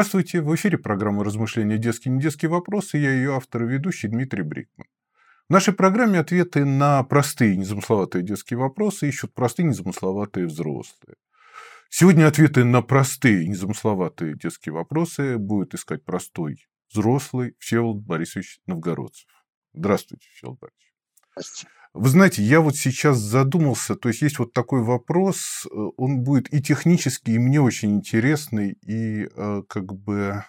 Здравствуйте, в эфире программа «Размышления. Детские недетские вопросы». Я ее автор и ведущий Дмитрий Брикман. В нашей программе ответы на простые незамысловатые детские вопросы ищут простые незамысловатые взрослые. Сегодня ответы на простые незамысловатые детские вопросы будет искать простой взрослый Всеволод Борисович Новгородцев. Здравствуйте, Всеволод Борисович. Здравствуйте. Вы знаете, я вот сейчас задумался, то есть есть вот такой вопрос, э, он будет и технический, и мне очень интересный, и э, как бы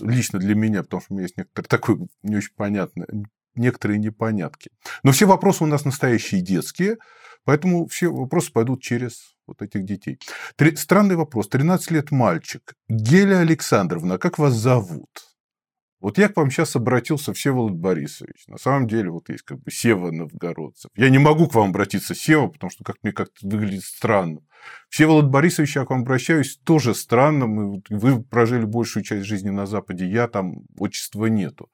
лично для меня, потому что у меня есть некоторые такой не очень понятный, некоторые непонятки. Но все вопросы у нас настоящие детские, поэтому все вопросы пойдут через вот этих детей. Три... Странный вопрос. 13 лет мальчик. Геля Александровна, как вас зовут? Вот я к вам сейчас обратился, Всеволод Борисович. На самом деле, вот есть как бы Сева Новгородцев. Я не могу к вам обратиться Сева, потому что как мне как-то выглядит странно. Всеволод Борисович, я к вам обращаюсь, тоже странно. Мы, вы прожили большую часть жизни на Западе, я там, отчества нету.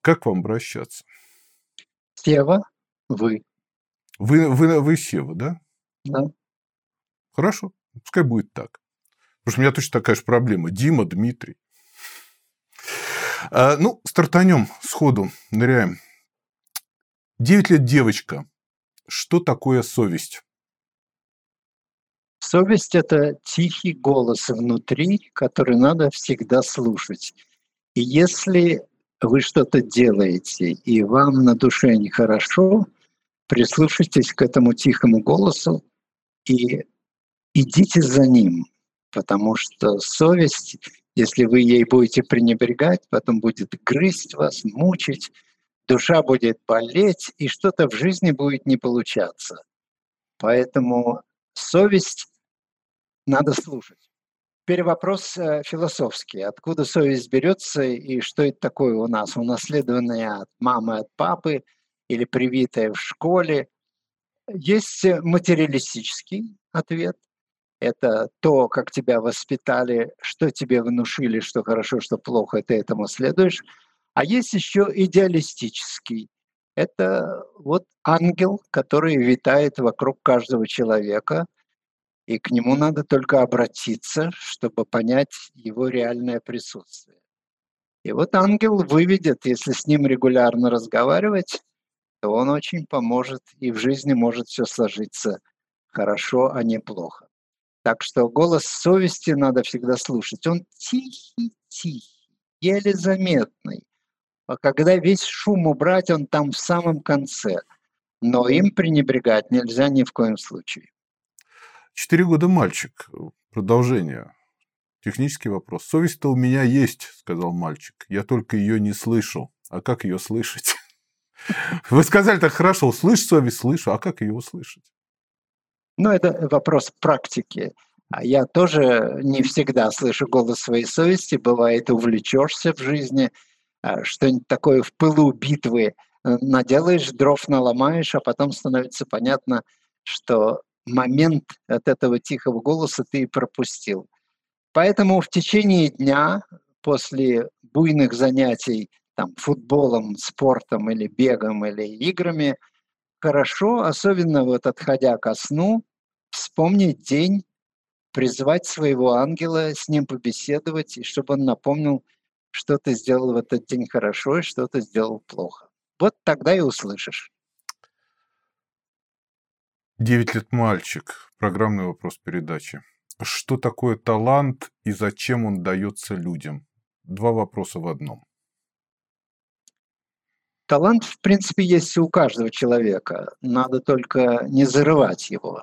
Как к вам обращаться? Сева, вы. Вы, вы, вы Сева, да? Да. Хорошо, пускай будет так. Потому что у меня точно такая же проблема. Дима, Дмитрий. А, ну, стартанем сходу, ныряем. Девять лет девочка. Что такое совесть? Совесть – это тихий голос внутри, который надо всегда слушать. И если вы что-то делаете, и вам на душе нехорошо, прислушайтесь к этому тихому голосу и идите за ним, потому что совесть если вы ей будете пренебрегать, потом будет грызть вас, мучить, душа будет болеть, и что-то в жизни будет не получаться. Поэтому совесть надо слушать. Теперь вопрос э, философский. Откуда совесть берется и что это такое у нас? Унаследованное от мамы, от папы или привитое в школе? Есть материалистический ответ – это то, как тебя воспитали, что тебе внушили, что хорошо, что плохо, ты этому следуешь. А есть еще идеалистический. Это вот ангел, который витает вокруг каждого человека, и к нему надо только обратиться, чтобы понять его реальное присутствие. И вот ангел выведет, если с ним регулярно разговаривать, то он очень поможет, и в жизни может все сложиться хорошо, а не плохо. Так что голос совести надо всегда слушать. Он тихий-тихий, еле заметный. А когда весь шум убрать, он там в самом конце. Но им пренебрегать нельзя ни в коем случае. Четыре года мальчик. Продолжение. Технический вопрос. Совесть-то у меня есть, сказал мальчик. Я только ее не слышу. А как ее слышать? Вы сказали так хорошо, слышь совесть, слышу. А как ее услышать? Ну, это вопрос практики. А я тоже не всегда слышу голос своей совести. Бывает, увлечешься в жизни, а, что-нибудь такое в пылу битвы э, наделаешь, дров наломаешь, а потом становится понятно, что момент от этого тихого голоса ты пропустил. Поэтому в течение дня после буйных занятий там, футболом, спортом или бегом или играми – хорошо, особенно вот отходя ко сну, вспомнить день, призвать своего ангела, с ним побеседовать, и чтобы он напомнил, что ты сделал в этот день хорошо и что ты сделал плохо. Вот тогда и услышишь. Девять лет мальчик. Программный вопрос передачи. Что такое талант и зачем он дается людям? Два вопроса в одном. Талант, в принципе, есть у каждого человека. Надо только не зарывать его.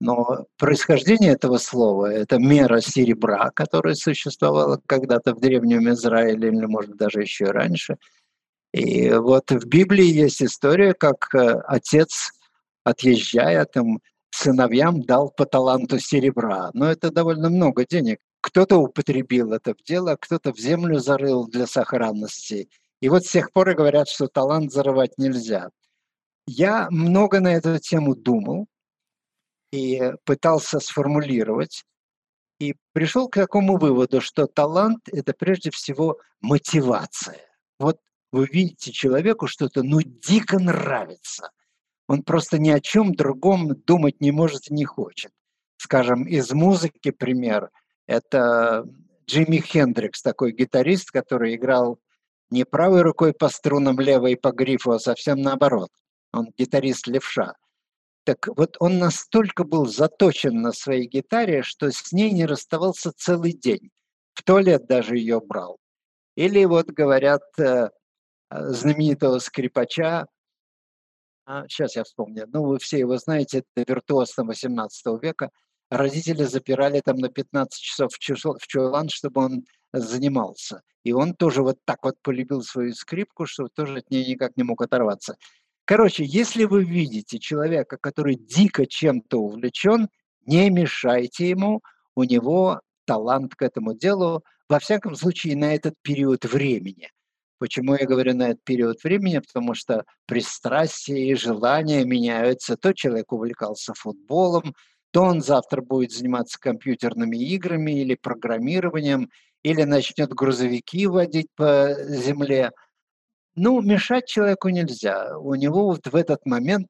Но происхождение этого слова – это мера серебра, которая существовала когда-то в Древнем Израиле, или, может, даже еще раньше. И вот в Библии есть история, как э, отец, отъезжая, там, сыновьям дал по таланту серебра. Но это довольно много денег. Кто-то употребил это в дело, кто-то в землю зарыл для сохранности – и вот с тех пор и говорят, что талант зарывать нельзя. Я много на эту тему думал и пытался сформулировать, и пришел к такому выводу, что талант – это прежде всего мотивация. Вот вы видите человеку что-то, ну, дико нравится. Он просто ни о чем другом думать не может и не хочет. Скажем, из музыки пример – это Джимми Хендрикс, такой гитарист, который играл не правой рукой по струнам, левой по грифу, а совсем наоборот. Он гитарист левша. Так вот он настолько был заточен на своей гитаре, что с ней не расставался целый день. В туалет даже ее брал. Или вот говорят э, знаменитого скрипача, сейчас а, я вспомню, ну вы все его знаете, это виртуоз 18 века, родители запирали там на 15 часов в чулан, чтобы он занимался. И он тоже вот так вот полюбил свою скрипку, что тоже от нее никак не мог оторваться. Короче, если вы видите человека, который дико чем-то увлечен, не мешайте ему, у него талант к этому делу, во всяком случае, на этот период времени. Почему я говорю на этот период времени? Потому что пристрастия и желания меняются. То человек увлекался футболом, то он завтра будет заниматься компьютерными играми или программированием, или начнет грузовики водить по земле. Ну, мешать человеку нельзя. У него вот в этот момент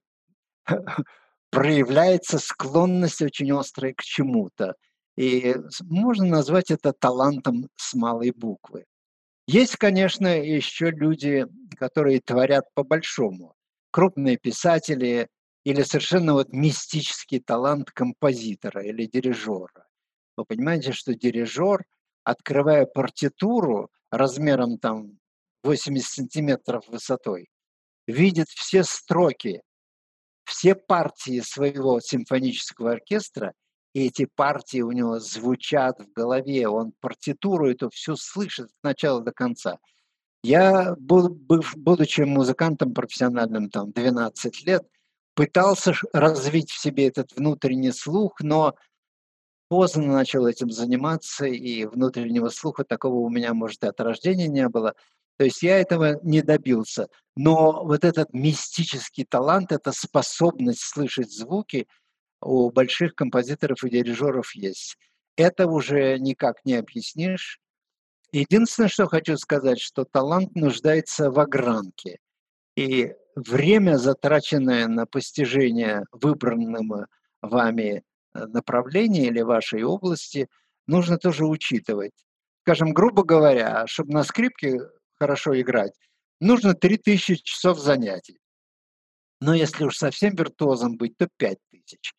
проявляется склонность очень острая к чему-то. И можно назвать это талантом с малой буквы. Есть, конечно, еще люди, которые творят по-большому. Крупные писатели или совершенно вот мистический талант композитора или дирижера. Вы понимаете, что дирижер, открывая партитуру размером там 80 сантиметров высотой, видит все строки, все партии своего симфонического оркестра – и эти партии у него звучат в голове, он партитуру эту всю слышит от начала до конца. Я, будучи музыкантом профессиональным, там, 12 лет, пытался развить в себе этот внутренний слух, но поздно начал этим заниматься, и внутреннего слуха такого у меня, может, и от рождения не было. То есть я этого не добился. Но вот этот мистический талант, эта способность слышать звуки – у больших композиторов и дирижеров есть. Это уже никак не объяснишь. Единственное, что хочу сказать, что талант нуждается в огранке. И время, затраченное на постижение выбранного вами э, направления или вашей области, нужно тоже учитывать. Скажем, грубо говоря, чтобы на скрипке хорошо играть, нужно 3000 часов занятий. Но если уж совсем виртуозом быть, то 5000.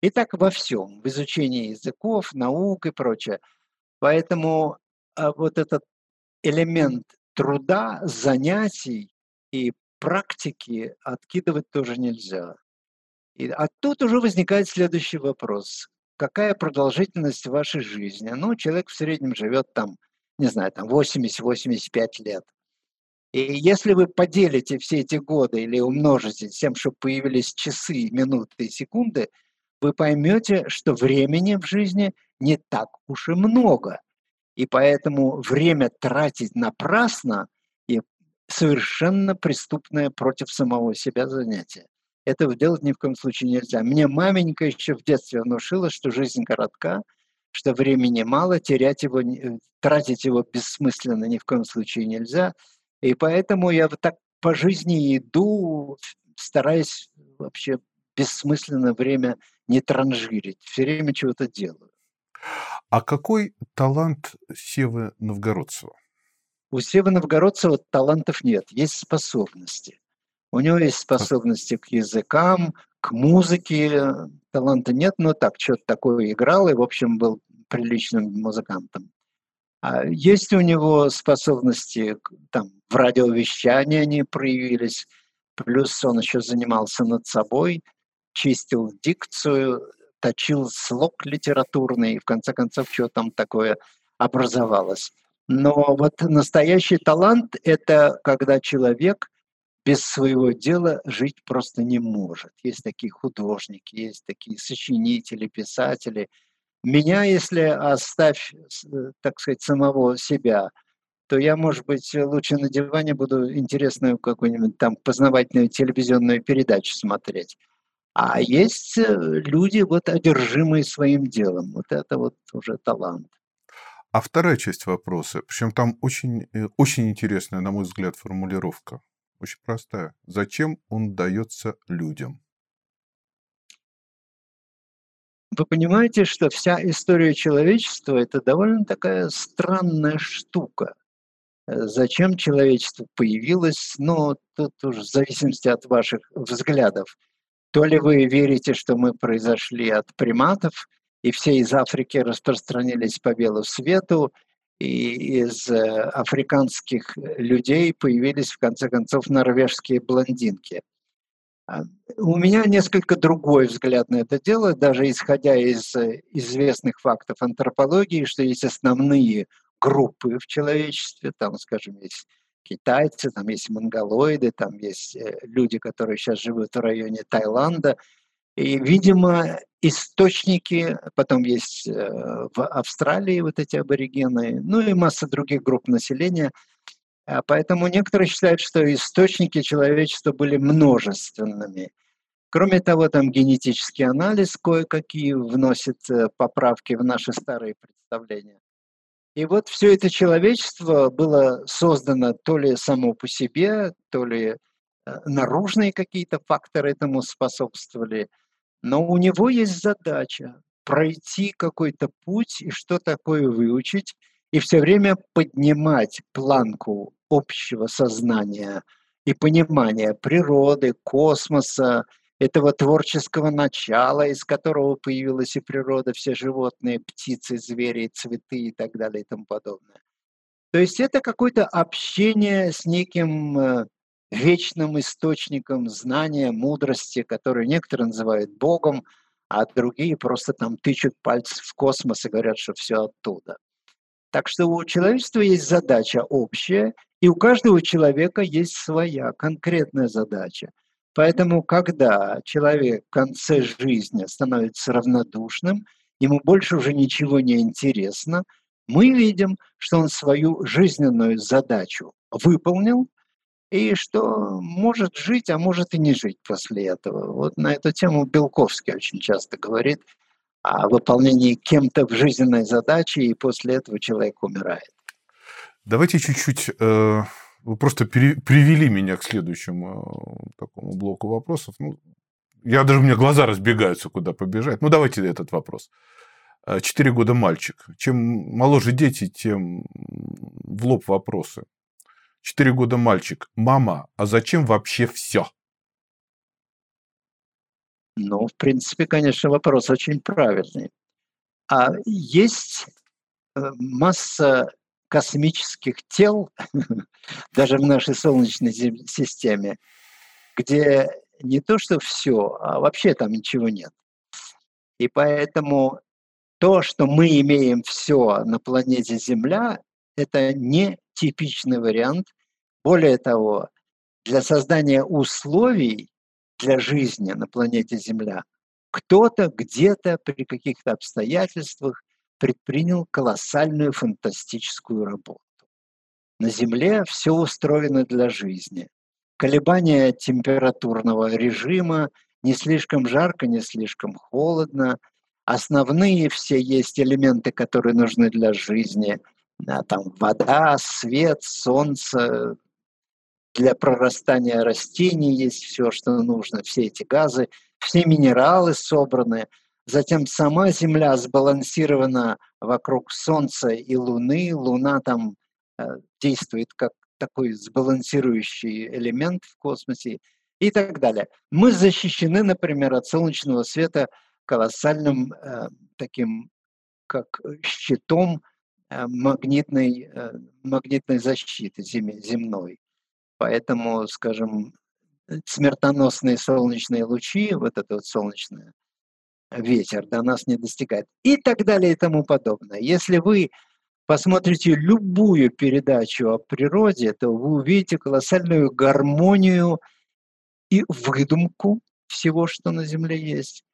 И так во всем, в изучении языков, наук и прочее. Поэтому а, вот этот элемент труда, занятий и практики откидывать тоже нельзя. И, а тут уже возникает следующий вопрос. Какая продолжительность вашей жизни? Ну, человек в среднем живет там, не знаю, там 80-85 лет. И если вы поделите все эти годы или умножите тем, что появились часы, минуты и секунды – вы поймете, что времени в жизни не так уж и много. И поэтому время тратить напрасно и совершенно преступное против самого себя занятие. Этого делать ни в коем случае нельзя. Мне маменька еще в детстве внушила, что жизнь коротка, что времени мало, терять его, тратить его бессмысленно ни в коем случае нельзя. И поэтому я вот так по жизни иду, стараясь вообще бессмысленно время не транжирить, все время чего-то делаю. А какой талант Севы Новгородцева? У Севы Новгородцева талантов нет, есть способности. У него есть способности к языкам, к музыке. Таланта нет, но так, что-то такое играл и, в общем, был приличным музыкантом. А есть у него способности, там, в радиовещании они проявились, плюс он еще занимался над собой – чистил дикцию, точил слог литературный, и в конце концов, что там такое образовалось. Но вот настоящий талант – это когда человек без своего дела жить просто не может. Есть такие художники, есть такие сочинители, писатели. Меня, если оставь, так сказать, самого себя, то я, может быть, лучше на диване буду интересную какую-нибудь там познавательную телевизионную передачу смотреть. А есть э, люди, вот одержимые своим делом. Вот это вот уже талант. А вторая часть вопроса, причем там очень, э, очень интересная, на мой взгляд, формулировка. Очень простая. Зачем он дается людям? Вы понимаете, что вся история человечества – это довольно такая странная штука. Э, зачем человечество появилось, ну, тут уже в зависимости от ваших взглядов. То ли вы верите, что мы произошли от приматов, и все из Африки распространились по белу свету, и из э, африканских людей появились, в конце концов, норвежские блондинки. А, у меня несколько другой взгляд на это дело, даже исходя из э, известных фактов антропологии, что есть основные группы в человечестве, там, скажем, есть китайцы, там есть монголоиды, там есть э, люди, которые сейчас живут в районе Таиланда. И, видимо, источники, потом есть э, в Австралии вот эти аборигены, ну и масса других групп населения. А поэтому некоторые считают, что источники человечества были множественными. Кроме того, там генетический анализ кое-какие вносит э, поправки в наши старые представления. И вот все это человечество было создано то ли само по себе, то ли э, наружные какие-то факторы этому способствовали. Но у него есть задача пройти какой-то путь и что такое выучить, и все время поднимать планку общего сознания и понимания природы, космоса, этого творческого начала, из которого появилась и природа, все животные, птицы, звери, цветы и так далее и тому подобное. То есть это какое-то общение с неким э, вечным источником знания, мудрости, который некоторые называют Богом, а другие просто там тычут пальцы в космос и говорят, что все оттуда. Так что у человечества есть задача общая, и у каждого человека есть своя конкретная задача – Поэтому, когда человек в конце жизни становится равнодушным, ему больше уже ничего не интересно, мы видим, что он свою жизненную задачу выполнил, и что может жить, а может и не жить после этого. Вот на эту тему Белковский очень часто говорит о выполнении кем-то в жизненной задачи, и после этого человек умирает. Давайте чуть-чуть э, вы просто пере, привели меня к следующему э, такому блоку вопросов. Ну, я даже у меня глаза разбегаются, куда побежать. Ну, давайте этот вопрос. Э, четыре года мальчик. Чем моложе дети, тем в лоб вопросы. Четыре года мальчик. Мама, а зачем вообще все? Ну, в принципе, конечно, вопрос очень правильный. А есть э, масса космических тел, даже в нашей Солнечной системе, где не то, что все, а вообще там ничего нет. И поэтому то, что мы имеем все на планете Земля, это не типичный вариант. Более того, для создания условий для жизни на планете Земля кто-то где-то при каких-то обстоятельствах предпринял колоссальную фантастическую работу. На Земле все устроено для жизни. Колебания температурного режима, не слишком жарко, не слишком холодно. Основные все есть элементы, которые нужны для жизни. Там вода, свет, солнце, для прорастания растений есть все, что нужно, все эти газы, все минералы собраны – Затем сама Земля сбалансирована вокруг Солнца и Луны. Луна там э, действует как такой сбалансирующий элемент в космосе и так далее. Мы защищены, например, от солнечного света колоссальным э, таким как щитом э, магнитной, э, магнитной защиты зем, земной. Поэтому, скажем, смертоносные солнечные лучи, вот это вот солнечное ветер до нас не достигает. И так далее и тому подобное. Если вы посмотрите любую передачу о природе, то вы увидите колоссальную гармонию и выдумку всего, что на Земле есть,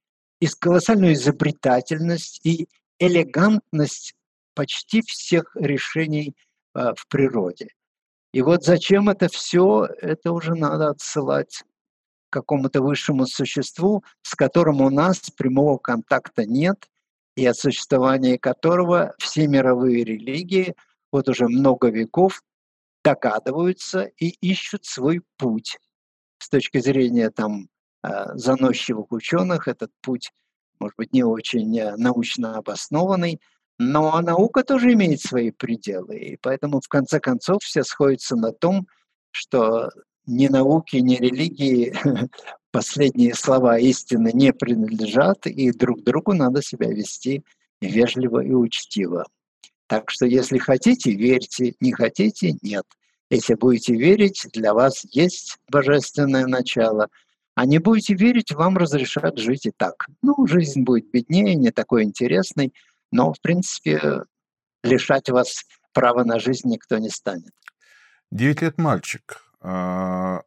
и колоссальную изобретательность и элегантность почти всех решений а, в природе. И вот зачем это все, это уже надо отсылать какому-то высшему существу, с которым у нас прямого контакта нет, и от существования которого все мировые религии вот уже много веков догадываются и ищут свой путь. С точки зрения там э, заносчивых ученых этот путь может быть, не очень э, научно обоснованный, но наука тоже имеет свои пределы, и поэтому в конце концов все сходятся на том, что ни науки, ни религии последние слова истины не принадлежат, и друг другу надо себя вести вежливо и учтиво. Так что если хотите, верьте, не хотите, нет. Если будете верить, для вас есть божественное начало, а не будете верить, вам разрешат жить и так. Ну, жизнь будет беднее, не такой интересной, но, в принципе, лишать вас права на жизнь никто не станет. Девять лет мальчик. А,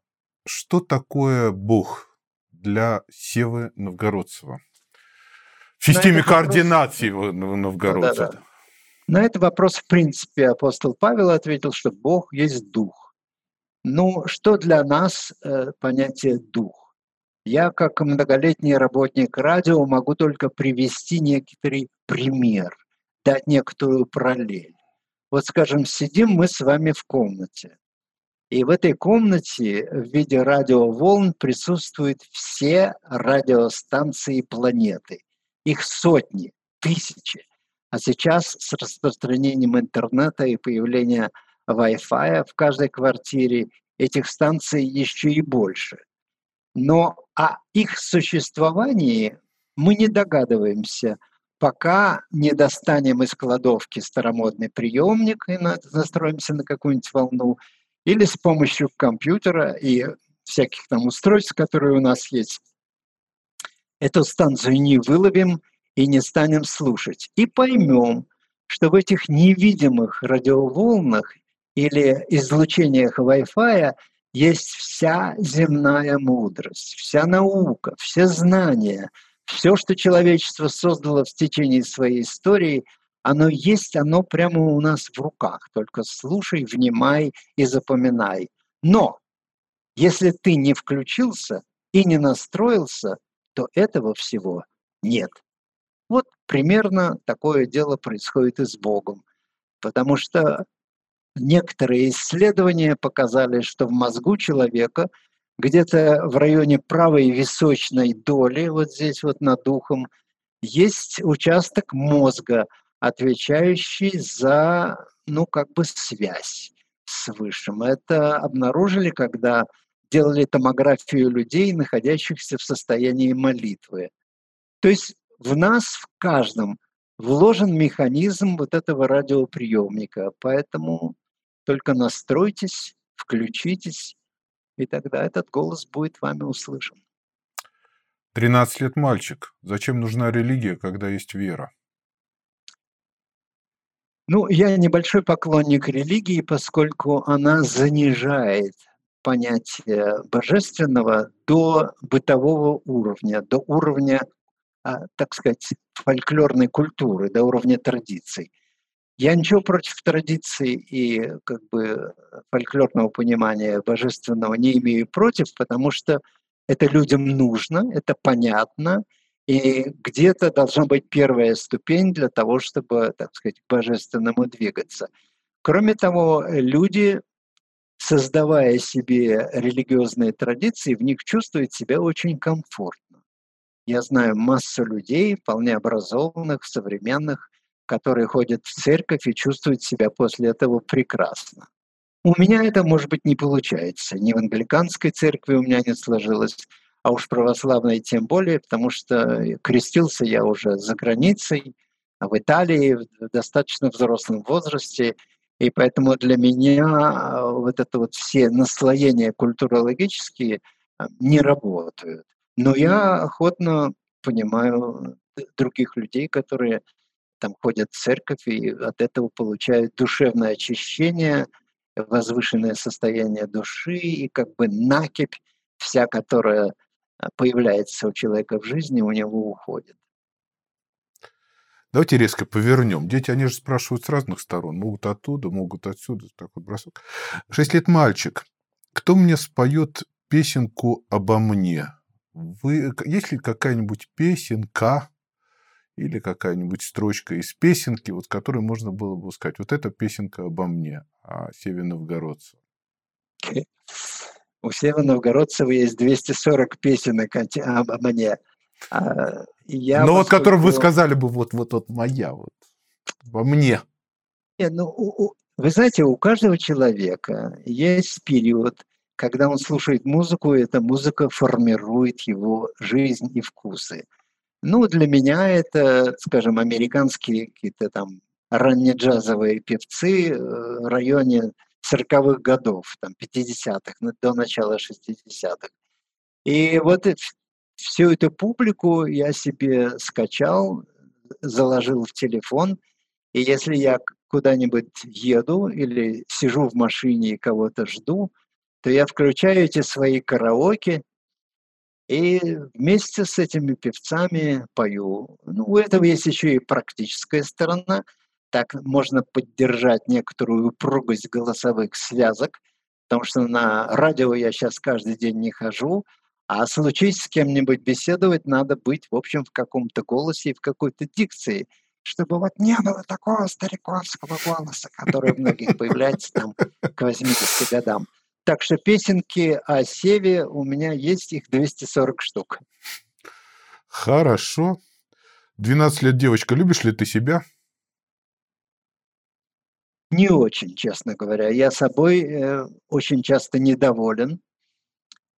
что такое Бог для Севы Новгородцева? В системе координации вопрос... Новгородцева. Да, да, да. На этот вопрос, в принципе, апостол Павел ответил, что Бог есть Дух. Ну, что для нас э, понятие «дух»? Я, как многолетний работник радио, могу только привести некоторый пример, дать некоторую параллель. Вот, скажем, сидим мы с вами в комнате. И в этой комнате в виде радиоволн присутствуют все радиостанции планеты. Их сотни, тысячи. А сейчас с распространением интернета и появлением Wi-Fi в каждой квартире этих станций еще и больше. Но о их существовании мы не догадываемся, пока не достанем из кладовки старомодный приемник и настроимся на какую-нибудь волну, или с помощью компьютера и всяких там устройств, которые у нас есть, эту станцию не выловим и не станем слушать. И поймем, что в этих невидимых радиоволнах или излучениях Wi-Fi есть вся земная мудрость, вся наука, все знания, все, что человечество создало в течение своей истории, оно есть, оно прямо у нас в руках. Только слушай, внимай и запоминай. Но если ты не включился и не настроился, то этого всего нет. Вот примерно такое дело происходит и с Богом. Потому что некоторые исследования показали, что в мозгу человека где-то в районе правой височной доли, вот здесь вот над духом, есть участок мозга, отвечающий за, ну, как бы связь с Высшим. Это обнаружили, когда делали томографию людей, находящихся в состоянии молитвы. То есть в нас, в каждом, вложен механизм вот этого радиоприемника. Поэтому только настройтесь, включитесь, и тогда этот голос будет вами услышан. 13 лет мальчик. Зачем нужна религия, когда есть вера? Ну, я небольшой поклонник религии, поскольку она занижает понятие божественного до бытового уровня, до уровня а, так сказать, фольклорной культуры, до уровня традиций. Я ничего против традиций и как бы фольклорного понимания божественного не имею против, потому что это людям нужно, это понятно, и где-то должна быть первая ступень для того, чтобы, так сказать, к божественному двигаться. Кроме того, люди, создавая себе религиозные традиции, в них чувствуют себя очень комфортно. Я знаю массу людей, вполне образованных, современных, которые ходят в церковь и чувствуют себя после этого прекрасно. У меня это, может быть, не получается. Ни в англиканской церкви у меня не сложилось, а уж православной тем более, потому что крестился я уже за границей, в Италии, в достаточно взрослом возрасте, и поэтому для меня а, вот это вот все наслоения культурологические а, не работают. Но я охотно понимаю других людей, которые там ходят в церковь и от этого получают душевное очищение, возвышенное состояние души и как бы накипь вся, которая а, появляется у человека в жизни, у него уходит. Давайте резко повернем. Дети, они же спрашивают с разных сторон. Могут оттуда, могут отсюда. Так вот бросок. Шесть лет мальчик. Кто мне споет песенку обо мне? Вы, есть ли какая-нибудь песенка или какая-нибудь строчка из песенки, вот которой можно было бы сказать, вот эта песенка обо мне, о Севе Новгородце? У Сева Новгородцева есть 240 песенок обо мне. А, я Но ну, вот, которым вы сказали бы, вот, вот, вот моя, вот, во мне. Нет, ну, у, вы знаете, у каждого человека есть период, когда он слушает музыку, и эта музыка формирует его жизнь и вкусы. Ну, для меня это, скажем, американские какие-то там раннеджазовые певцы в районе 40-х годов, там, 50-х, до начала 60-х. И вот всю эту публику я себе скачал, заложил в телефон, и если я куда-нибудь еду или сижу в машине и кого-то жду, то я включаю эти свои караоке и вместе с этими певцами пою. Ну, у этого есть еще и практическая сторона. Так можно поддержать некоторую упругость голосовых связок, потому что на радио я сейчас каждый день не хожу, а случись с кем-нибудь беседовать, надо быть, в общем, в каком-то голосе и в какой-то дикции, чтобы вот не было такого стариковского голоса, который у многих появляется там к 80 годам. Так что песенки о Севе у меня есть, их 240 штук. Хорошо. 12 лет девочка, любишь ли ты себя? Не очень, честно говоря. Я собой э, очень часто недоволен.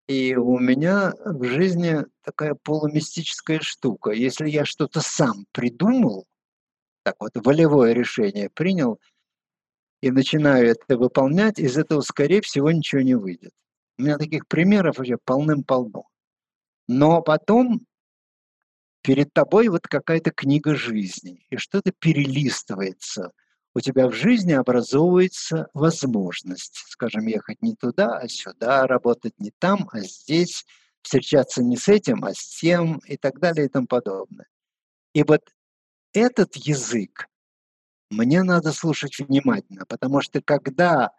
И у меня в жизни такая полумистическая штука. Если я что-то сам придумал, так вот, волевое решение принял – и начинаю это выполнять, из этого, скорее всего, ничего не выйдет. У меня таких примеров уже полным-полно. Но потом перед тобой вот какая-то книга жизни, и что-то перелистывается. У тебя в жизни образовывается возможность, скажем, ехать не туда, а сюда, работать не там, а здесь, встречаться не с этим, а с тем и так далее и тому подобное. И вот этот язык, мне надо слушать внимательно, потому что когда,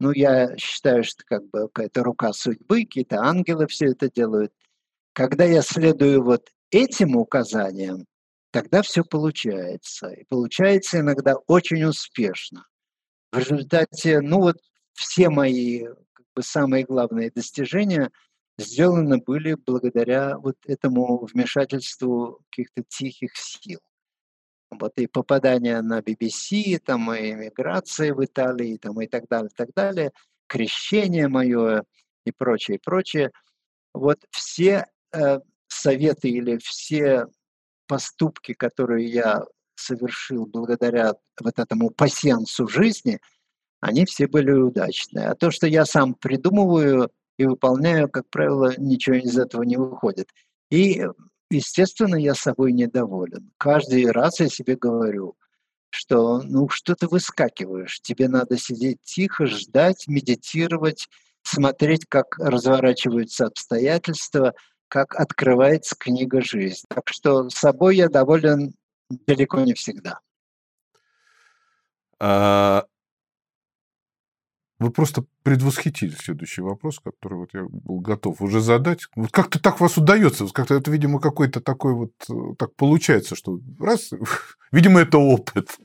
ну, я считаю, что как бы какая-то рука судьбы, какие-то ангелы все это делают, когда я следую вот этим указаниям, тогда все получается. И получается иногда очень успешно. В результате, ну вот все мои как бы, самые главные достижения сделаны были благодаря вот этому вмешательству каких-то тихих сил вот и попадание на BBC, там и эмиграция в Италии, там и так далее, и так далее, крещение мое и прочее, прочее. Вот все э, советы или все поступки, которые я совершил благодаря вот этому пассиансу жизни, они все были удачные. А то, что я сам придумываю и выполняю, как правило, ничего из этого не выходит. И естественно, я собой недоволен. Каждый раз я себе говорю, что ну что ты выскакиваешь, тебе надо сидеть тихо, ждать, медитировать, смотреть, как разворачиваются обстоятельства, как открывается книга жизни. Так что собой я доволен далеко не всегда. А, вы просто предвосхитили следующий вопрос, который вот я был готов уже задать. Вот как-то так вас удается, как-то это, видимо, какой-то такой вот э, так получается, что раз, видимо, это опыт.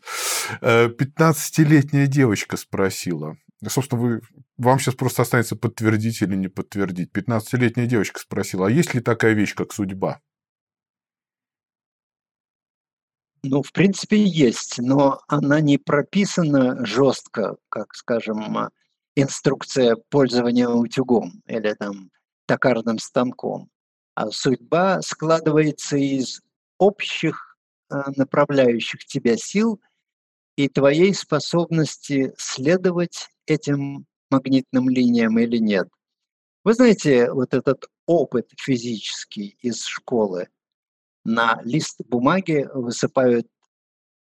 15-летняя э, девочка спросила. Собственно, вы, вам сейчас просто останется подтвердить или не подтвердить. 15-летняя девочка спросила, а есть ли такая вещь, как судьба? Ну, в принципе, есть, но она не прописана жестко, как, скажем, инструкция пользования утюгом или там токарным станком. А судьба складывается из общих э, направляющих тебя сил и твоей способности следовать этим магнитным линиям или нет. Вы знаете, вот этот опыт физический из школы, на лист бумаги высыпают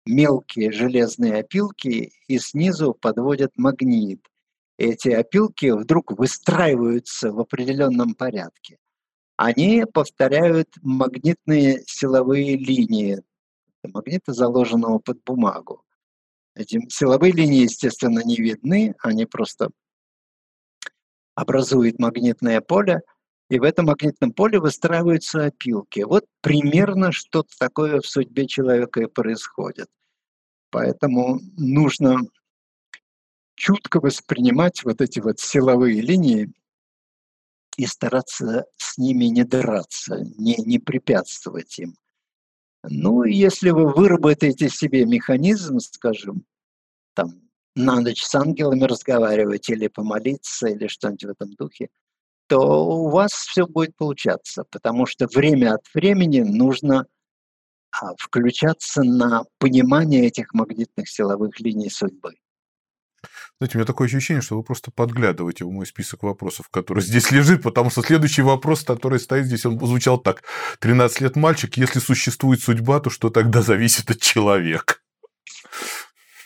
мелкие железные опилки и снизу подводят магнит – эти опилки вдруг выстраиваются в определенном порядке. Они повторяют магнитные силовые линии магнита, заложенного под бумагу. Эти силовые линии, естественно, не видны, они просто образуют магнитное поле, и в этом магнитном поле выстраиваются опилки. Вот примерно что-то такое в судьбе человека и происходит. Поэтому нужно чутко воспринимать вот эти вот силовые линии и стараться с ними не драться, не, не препятствовать им. Ну, если вы выработаете себе механизм, скажем, там, на ночь с ангелами разговаривать или помолиться, или что-нибудь в этом духе, то у вас все будет получаться, потому что время от времени нужно а, включаться на понимание этих магнитных силовых линий судьбы. Знаете, у меня такое ощущение, что вы просто подглядываете в мой список вопросов, который здесь лежит, потому что следующий вопрос, который стоит здесь, он звучал так. 13 лет мальчик, если существует судьба, то что тогда зависит от человека?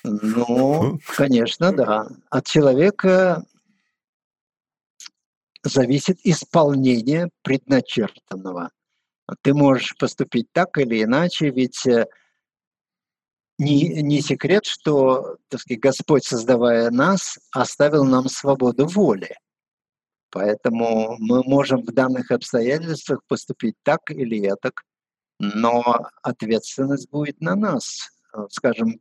Ну, конечно, да. От человека зависит исполнение предначертанного. Ты можешь поступить так или иначе, ведь э, не, не секрет, что так сказать, Господь, создавая нас, оставил нам свободу воли. Поэтому мы можем в данных обстоятельствах поступить так или так, но ответственность будет на нас. Скажем,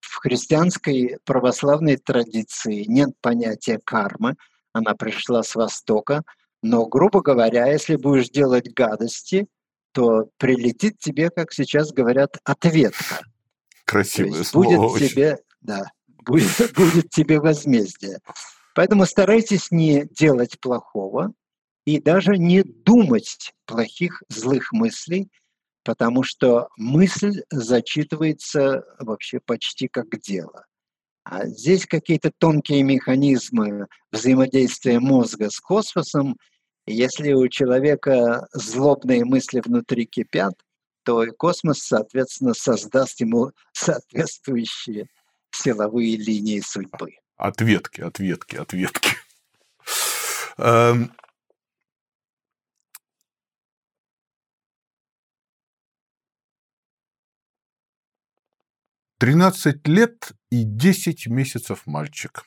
в христианской православной традиции нет понятия кармы, она пришла с Востока, но, грубо говоря, если будешь делать гадости, то прилетит тебе, как сейчас говорят, ответка. Красивое слово. Будет тебе, да, будет, будет тебе возмездие. Поэтому старайтесь не делать плохого и даже не думать плохих, злых мыслей, потому что мысль зачитывается вообще почти как дело. А здесь какие-то тонкие механизмы взаимодействия мозга с космосом. Если у человека злобные мысли внутри кипят, то и космос, соответственно, создаст ему соответствующие силовые линии судьбы. Ответки, ответки, ответки. Эм, 13 лет и 10 месяцев мальчик.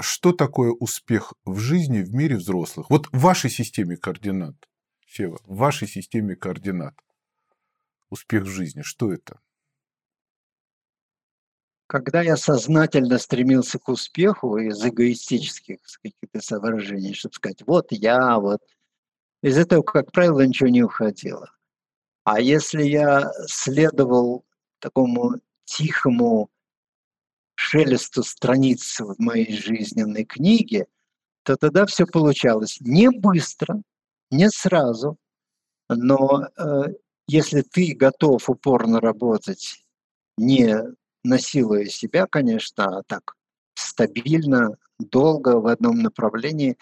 Что такое успех в жизни в мире взрослых? Вот в вашей системе координат, Сева, в вашей системе координат. Успех в жизни, что это? Когда я сознательно стремился к успеху из эгоистических каких-то соображений, чтобы сказать, вот я, вот, из этого, как правило, ничего не уходило. А если я следовал такому тихому шелесту страниц в моей жизненной книге, то тогда все получалось не быстро, не сразу, но э, если ты готов упорно работать, не насилуя себя, конечно, а так стабильно, долго в одном направлении,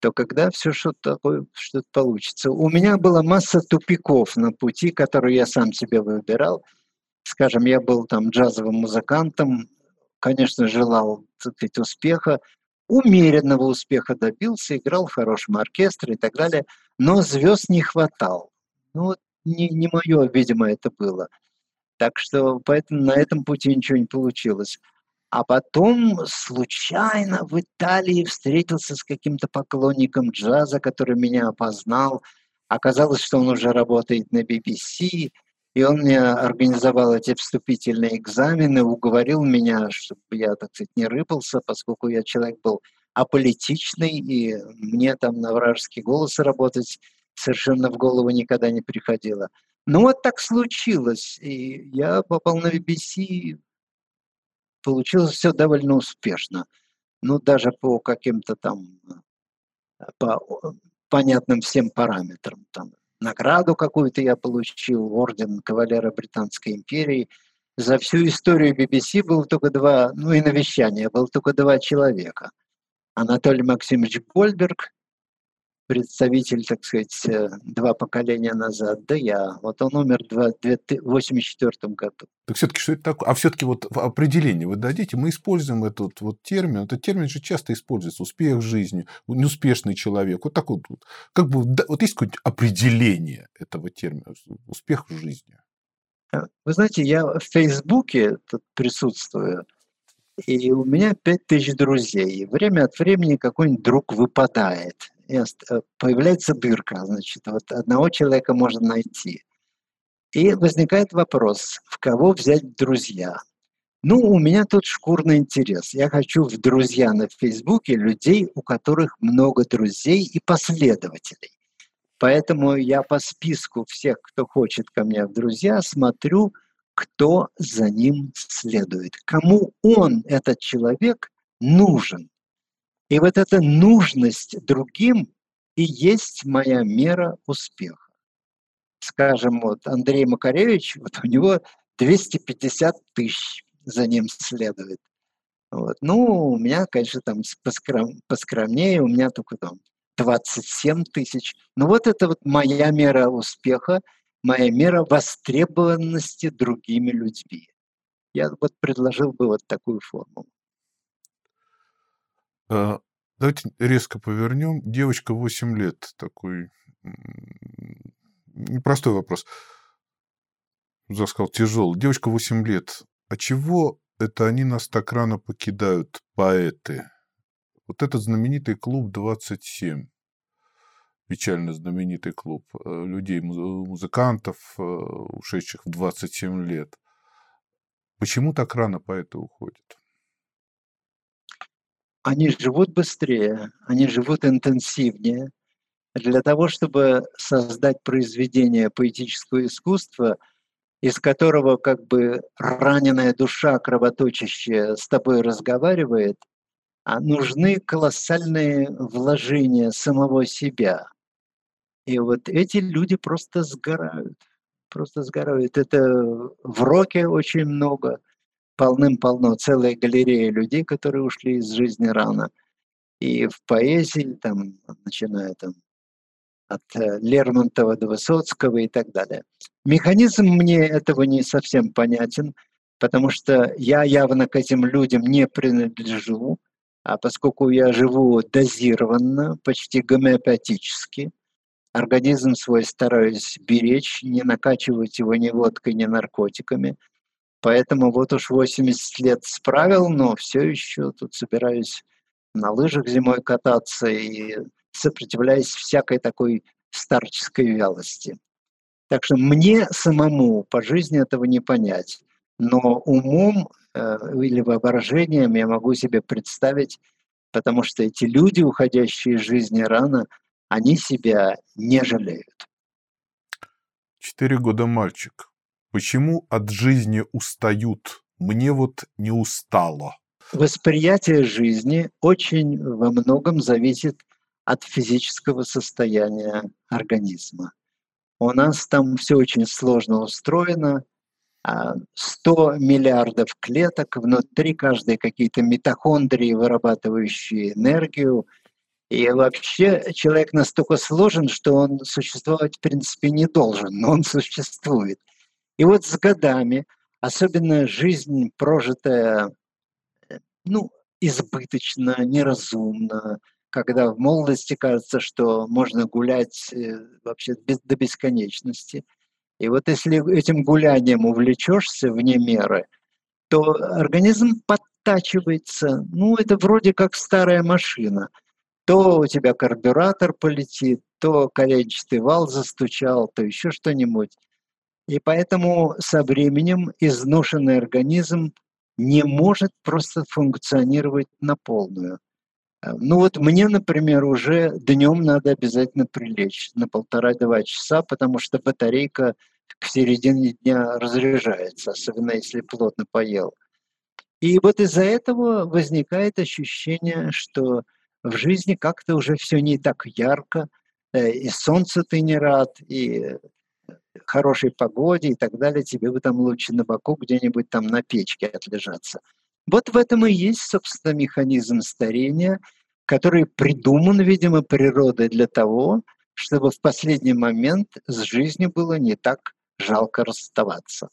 то когда все что-то что-то получится. У меня была масса тупиков на пути, которые я сам себе выбирал – скажем, я был там джазовым музыкантом, конечно, желал, сказать, успеха, умеренного успеха добился, играл в хорошем оркестре и так далее, но звезд не хватало. Ну, не, не мое, видимо, это было. Так что поэтому на этом пути ничего не получилось. А потом случайно в Италии встретился с каким-то поклонником джаза, который меня опознал. Оказалось, что он уже работает на BBC, и он мне организовал эти вступительные экзамены, уговорил меня, чтобы я, так сказать, не рыпался, поскольку я человек был аполитичный, и мне там на вражеский голос работать совершенно в голову никогда не приходило. Ну вот так случилось, и я попал на BBC, получилось все довольно успешно. Ну, даже по каким-то там, по понятным всем параметрам. Там награду какую-то я получил, орден кавалера Британской империи. За всю историю BBC было только два, ну и навещания, было только два человека. Анатолий Максимович Гольберг, представитель, так сказать, э, два поколения назад, да я. Вот он умер в 1984 году. Так все-таки что это такое? А все-таки вот определение вы дадите? Мы используем этот вот термин. Этот термин же часто используется. Успех в жизни, неуспешный человек. Вот так вот. Как бы, вот есть какое-нибудь определение этого термина? Успех в жизни. Э, вы знаете, я в Фейсбуке тут присутствую, и у меня пять тысяч друзей. Время от времени какой-нибудь друг выпадает. Э, появляется дырка, значит, вот одного человека можно найти. И возникает вопрос, в кого взять друзья. Ну, у меня тут шкурный интерес. Я хочу в друзья на Фейсбуке людей, у которых много друзей и последователей. Поэтому я по списку всех, кто хочет ко мне в друзья, смотрю, кто за ним следует, кому он, этот человек, нужен. И вот эта нужность другим и есть моя мера успеха. Скажем, вот Андрей Макаревич, вот у него 250 тысяч за ним следует. Вот. Ну, у меня, конечно, там поскром, поскромнее, у меня только там 27 тысяч. Ну вот это вот моя мера успеха, моя мера востребованности другими людьми. Я вот предложил бы вот такую формулу. А, давайте резко повернем. Девочка 8 лет, такой непростой вопрос. Я сказал, тяжелый. Девочка 8 лет. А чего это они нас так рано покидают, поэты? Вот этот знаменитый клуб 27, печально знаменитый клуб э, людей, музыкантов, э, ушедших в 27 лет. Почему так рано поэты уходят? Они живут быстрее, они живут интенсивнее. Для того, чтобы создать произведение поэтического искусства – из которого как бы раненая душа кровоточащая с тобой разговаривает, а нужны колоссальные вложения самого себя. И вот эти люди просто сгорают, просто сгорают. Это в роке очень много, полным-полно, целая галерея людей, которые ушли из жизни рано. И в поэзии, там, начиная там от э, Лермонтова до Высоцкого и так далее. Механизм мне этого не совсем понятен, потому что я явно к этим людям не принадлежу, а поскольку я живу дозированно, почти гомеопатически, организм свой стараюсь беречь, не накачивать его ни водкой, ни наркотиками. Поэтому вот уж 80 лет справил, но все еще тут собираюсь на лыжах зимой кататься и сопротивляясь всякой такой старческой вялости. Так что мне самому по жизни этого не понять. Но умом э, или воображением я могу себе представить, потому что эти люди, уходящие из жизни рано, они себя не жалеют. Четыре года мальчик. Почему от жизни устают? Мне вот не устало. Восприятие жизни очень во многом зависит от физического состояния организма. У нас там все очень сложно устроено. 100 а, миллиардов клеток, внутри каждой какие-то митохондрии, вырабатывающие энергию. И вообще человек настолько сложен, что он существовать в принципе не должен, но он существует. И вот с годами, особенно жизнь прожитая э, ну, избыточно, неразумно, когда в молодости кажется, что можно гулять э, вообще до бесконечности. И вот если этим гулянием увлечешься вне меры, то организм подтачивается. Ну, это вроде как старая машина. То у тебя карбюратор полетит, то коленчатый вал застучал, то еще что-нибудь. И поэтому со временем изношенный организм не может просто функционировать на полную. Ну вот мне, например, уже днем надо обязательно прилечь на полтора-два часа, потому что батарейка к середине дня разряжается, особенно если плотно поел. И вот из-за этого возникает ощущение, что в жизни как-то уже все не так ярко, э, и солнце ты не рад, и хорошей погоде и так далее, тебе бы там лучше на боку где-нибудь там на печке отлежаться. Вот в этом и есть, собственно, механизм старения, который придуман, видимо, природой для того, чтобы в последний момент с жизнью было не так жалко расставаться.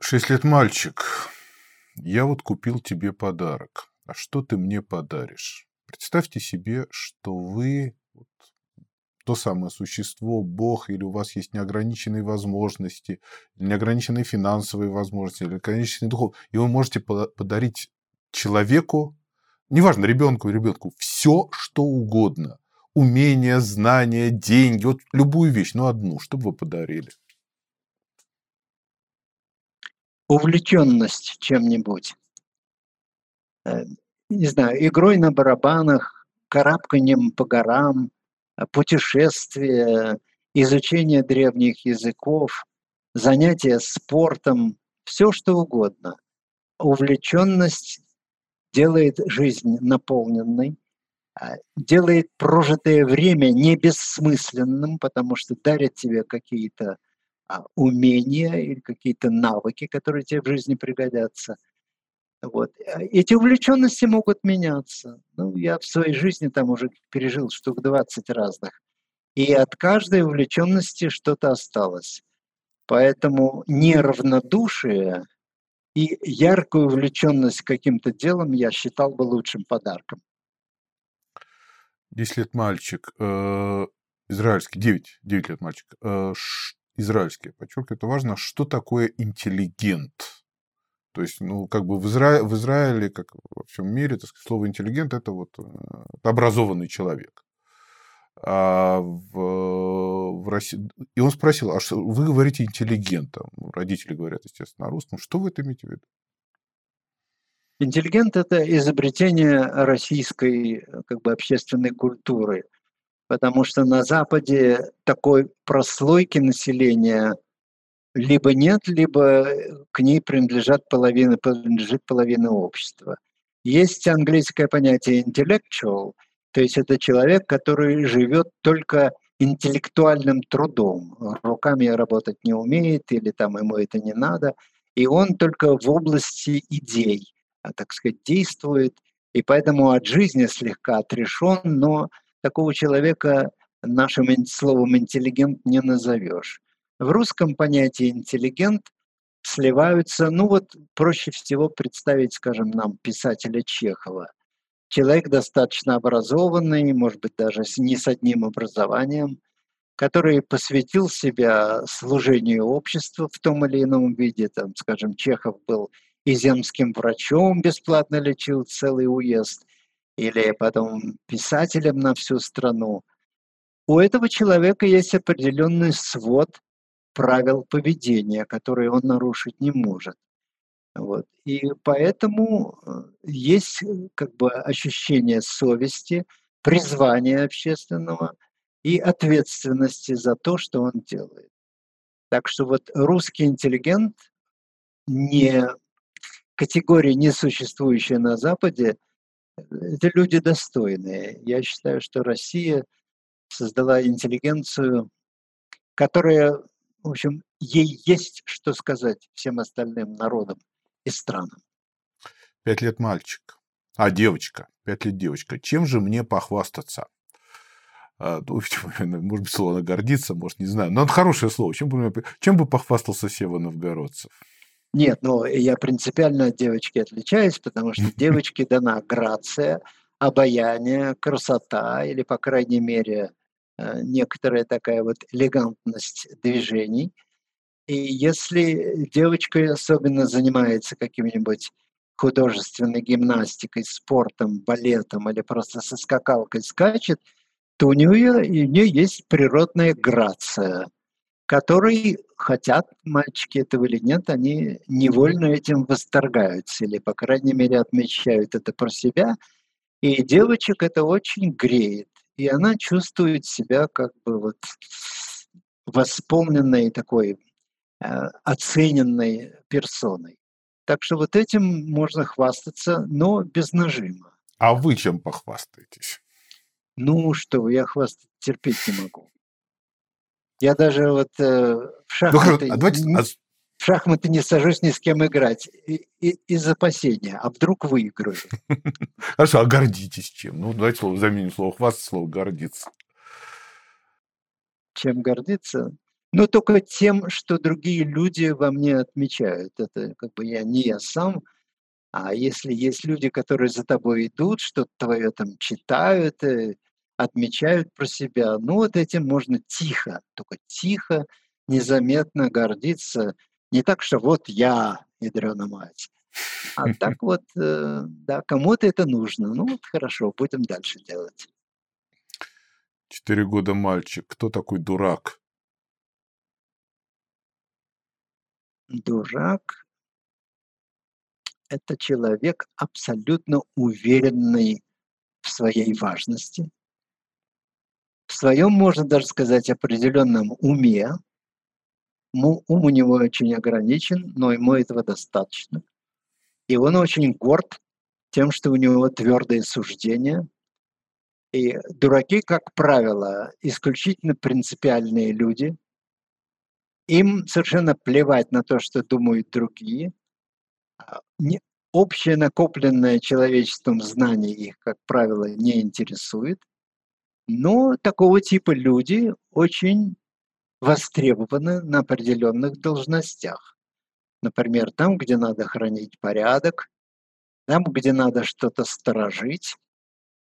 Шесть лет мальчик. Я вот купил тебе подарок. А что ты мне подаришь? Представьте себе, что вы то самое существо, Бог, или у вас есть неограниченные возможности, неограниченные финансовые возможности, или неограниченный духов, и вы можете подарить человеку, неважно, ребенку ребенку, все, что угодно. Умения, знания, деньги, вот любую вещь, но одну, чтобы вы подарили. увлеченность чем-нибудь. Э, не знаю, игрой на барабанах, карабканием по горам, путешествия, изучение древних языков, занятия спортом, все что угодно. Увлеченность делает жизнь наполненной, а, делает прожитое время не бессмысленным, потому что дарит тебе какие-то а, умения или какие-то навыки, которые тебе в жизни пригодятся. Вот. А эти увлеченности могут меняться. Ну, я в своей жизни там уже пережил штук 20 разных. И от каждой увлеченности что-то осталось. Поэтому неравнодушие и яркую увлеченность каким-то делом я считал бы лучшим подарком. 10 лет мальчик, э, израильский, 9, 9 лет мальчик, э, ш, израильский, подчеркиваю, это важно, что такое интеллигент? То есть, ну, как бы в, Изра... в Израиле, как во всем мире, так сказать, слово интеллигент это вот э, образованный человек. А в, в России... И он спросил, а что вы говорите интеллигентом? Родители говорят, естественно, на русском. Что вы это имеете в виду? Интеллигент – это изобретение российской как бы, общественной культуры, потому что на Западе такой прослойки населения либо нет, либо к ней принадлежат половина, принадлежит половина общества. Есть английское понятие intellectual, то есть это человек, который живет только интеллектуальным трудом. Руками работать не умеет или там ему это не надо. И он только в области идей. А, так сказать, действует, и поэтому от жизни слегка отрешен, но такого человека нашим словом интеллигент не назовешь. В русском понятии интеллигент сливаются, ну вот проще всего представить, скажем, нам писателя Чехова. Человек достаточно образованный, может быть, даже не с одним образованием, который посвятил себя служению обществу в том или ином виде. Там, скажем, Чехов был и земским врачом бесплатно лечил целый уезд, или потом писателем на всю страну. У этого человека есть определенный свод правил поведения, которые он нарушить не может. Вот. И поэтому э, есть как бы ощущение совести, призвания общественного и ответственности за то, что он делает. Так что вот русский интеллигент не категория, не существующая на Западе, это люди достойные. Я считаю, что Россия создала интеллигенцию, которая, в общем, ей есть что сказать всем остальным народам и странам. Пять лет мальчик, а девочка, пять лет девочка. Чем же мне похвастаться? А, ну, может быть, слово гордиться, может, не знаю. Но это хорошее слово. Чем бы, чем бы похвастался Сева Новгородцев? Нет, ну я принципиально от девочки отличаюсь, потому что девочке дана грация, обаяние, красота или, по крайней мере, некоторая такая вот элегантность движений. И если девочка особенно занимается каким-нибудь художественной гимнастикой, спортом, балетом или просто со скакалкой скачет, то у нее, у нее есть природная грация – который хотят мальчики этого или нет, они невольно этим восторгаются или, по крайней мере, отмечают это про себя. И девочек это очень греет. И она чувствует себя как бы вот восполненной такой э, оцененной персоной. Так что вот этим можно хвастаться, но без нажима. А вы чем похвастаетесь? Ну что, я хвастать терпеть не могу. Я даже вот э, в шахматы... Ну, а давайте... в шахматы не сажусь ни с кем играть и, и, из опасения, а вдруг выиграю. Хорошо, а гордитесь чем? Ну, давайте слово заменим слово хвастать, слово гордиться. Чем гордиться? Ну, только тем, что другие люди во мне отмечают. Это как бы я не я сам, а если есть люди, которые за тобой идут, что-то твое там читают, э, отмечают про себя. Ну, вот этим можно тихо, только тихо, незаметно гордиться. Не так, что вот я, ядрена мать, а так вот, э, да, кому-то это нужно. Ну, вот хорошо, будем дальше делать. Четыре года мальчик. Кто такой дурак? Дурак – это человек абсолютно уверенный в своей важности, в своем, можно даже сказать, определенном уме. Ум у него очень ограничен, но ему этого достаточно. И он очень горд тем, что у него твердые суждения. И дураки, как правило, исключительно принципиальные люди. Им совершенно плевать на то, что думают другие. Общее накопленное человечеством знание их, как правило, не интересует. Но такого типа люди очень востребованы на определенных должностях. Например, там, где надо хранить порядок, там, где надо что-то сторожить.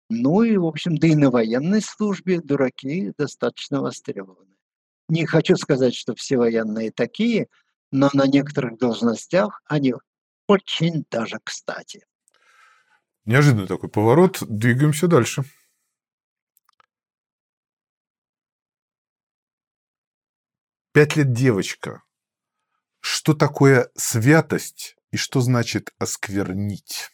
Ну и, в общем, да и на военной службе дураки достаточно востребованы. Не хочу сказать, что все военные такие, но на некоторых должностях они очень даже кстати. Неожиданный такой поворот. Двигаемся дальше. Пять лет девочка. Что такое святость и что значит осквернить?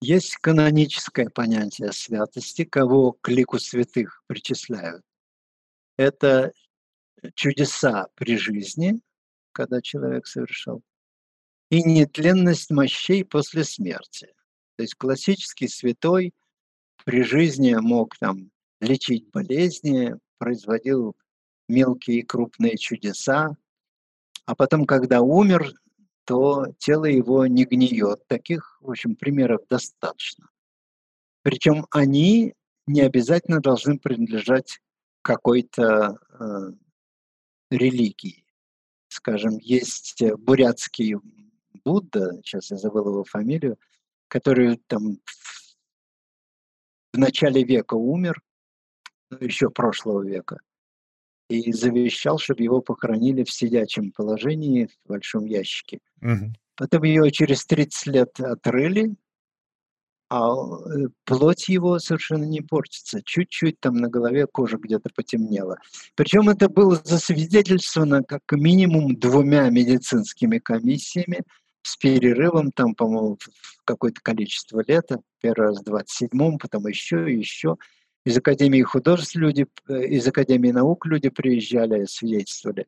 Есть каноническое понятие святости, кого к лику святых причисляют. Это чудеса при жизни, когда человек совершал, и нетленность мощей после смерти. То есть классический святой при жизни мог там лечить болезни, производил мелкие и крупные чудеса, а потом, когда умер, то тело его не гниет. Таких, в общем, примеров достаточно. Причем они не обязательно должны принадлежать какой-то э, религии. Скажем, есть бурятский Будда, сейчас я забыл его фамилию, который там в начале века умер, еще прошлого века, и завещал, чтобы его похоронили в сидячем положении в большом ящике. Угу. Потом ее через 30 лет отрыли, а э, плоть его совершенно не портится. Чуть-чуть там на голове кожа где-то потемнела. Причем это было засвидетельствовано как минимум двумя медицинскими комиссиями с перерывом там, по-моему, в какое-то количество лет. Первый раз в 27-м, потом еще и еще из Академии художеств люди, э, из Академии наук люди приезжали, свидетельствовали.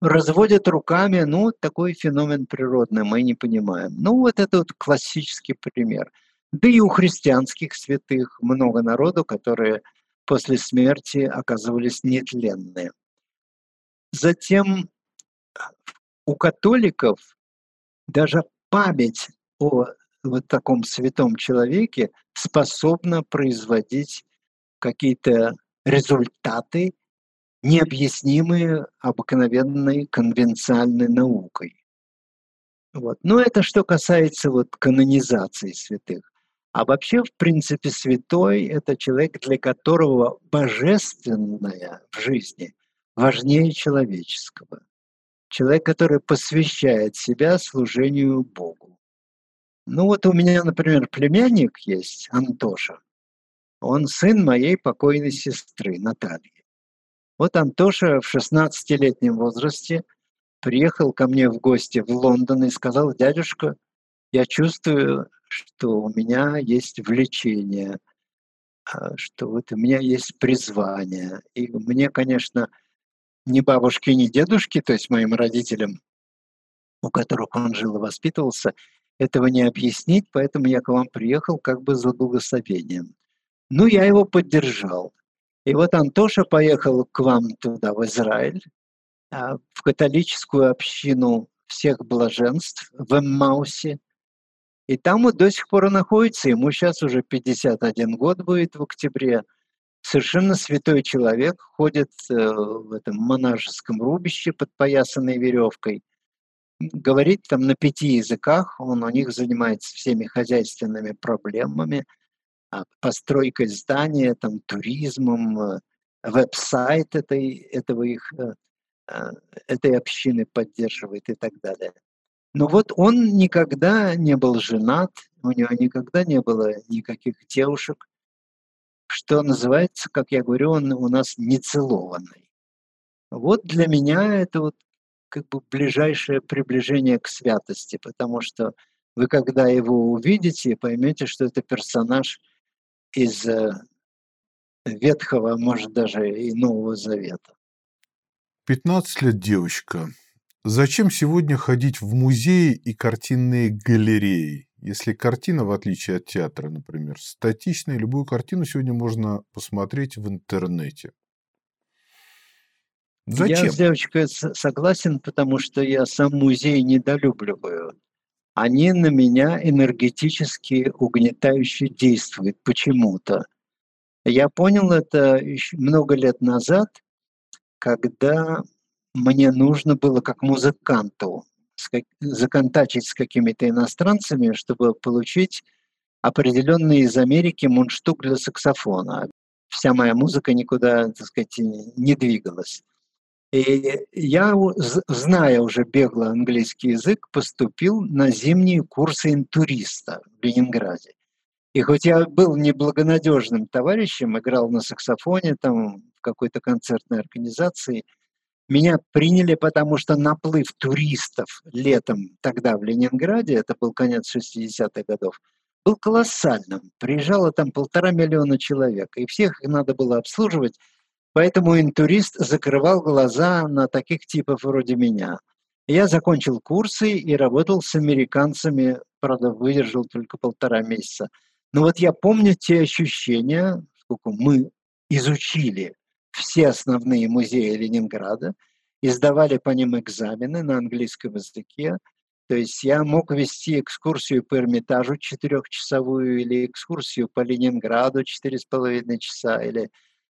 Разводят руками, ну, такой феномен природный, мы не понимаем. Ну, вот это вот классический пример. Да и у христианских святых много народу, которые после смерти оказывались нетленные. Затем у католиков даже память о вот таком святом человеке способна производить какие-то результаты, необъяснимые обыкновенной конвенциальной наукой. Вот. Но это что касается вот канонизации святых. А вообще, в принципе, святой – это человек, для которого божественное в жизни важнее человеческого. Человек, который посвящает себя служению Богу. Ну вот у меня, например, племянник есть, Антоша. Он сын моей покойной сестры Натальи. Вот Антоша в 16-летнем возрасте приехал ко мне в гости в Лондон и сказал, дядюшка, я чувствую, что у меня есть влечение, а, что вот у меня есть призвание. И мне, конечно, ни бабушки, ни дедушки, то есть моим родителям, у которых он жил и воспитывался, этого не объяснить, поэтому я к вам приехал как бы за благословением. Ну, я его поддержал. И вот Антоша поехал к вам туда, в Израиль, а, в католическую общину всех блаженств в Эммаусе. И там вот до сих пор находится, ему сейчас уже 51 год будет в октябре. Совершенно святой человек, ходит э, в этом монашеском рубище, подпоясанной веревкой. Говорит там на пяти языках, он у них занимается всеми хозяйственными проблемами – постройкой здания, там, туризмом, э, веб-сайт этой, этого их, э, а, этой общины поддерживает и так далее. Но вот он никогда не был женат, у него никогда не было никаких девушек, что называется, как я говорю, он у нас нецелованный. Вот для меня это вот как бы ближайшее приближение к святости, потому что вы, когда его увидите, поймете, что это персонаж из э, Ветхого, может, даже и Нового Завета. 15 лет девочка. Зачем сегодня ходить в музеи и картинные галереи? Если картина, в отличие от театра, например, статичная, любую картину сегодня можно посмотреть в интернете. Зачем? Я с девочкой согласен, потому что я сам музей недолюбливаю они на меня энергетически угнетающе действуют почему-то. Я понял это еще много лет назад, когда мне нужно было как музыканту законтачить с какими-то иностранцами, чтобы получить определенный из Америки мундштук для саксофона. Вся моя музыка никуда, так сказать, не двигалась. И я, зная уже бегло английский язык, поступил на зимние курсы интуриста в Ленинграде. И хоть я был неблагонадежным товарищем, играл на саксофоне там в какой-то концертной организации, меня приняли, потому что наплыв туристов летом тогда в Ленинграде, это был конец 60-х годов, был колоссальным. Приезжало там полтора миллиона человек, и всех их надо было обслуживать Поэтому интурист закрывал глаза на таких типов вроде меня. Я закончил курсы и работал с американцами, правда, выдержал только полтора месяца. Но вот я помню те ощущения, сколько мы изучили все основные музеи Ленинграда, и сдавали по ним экзамены на английском языке. То есть я мог вести экскурсию по Эрмитажу четырехчасовую или экскурсию по Ленинграду четыре с половиной часа или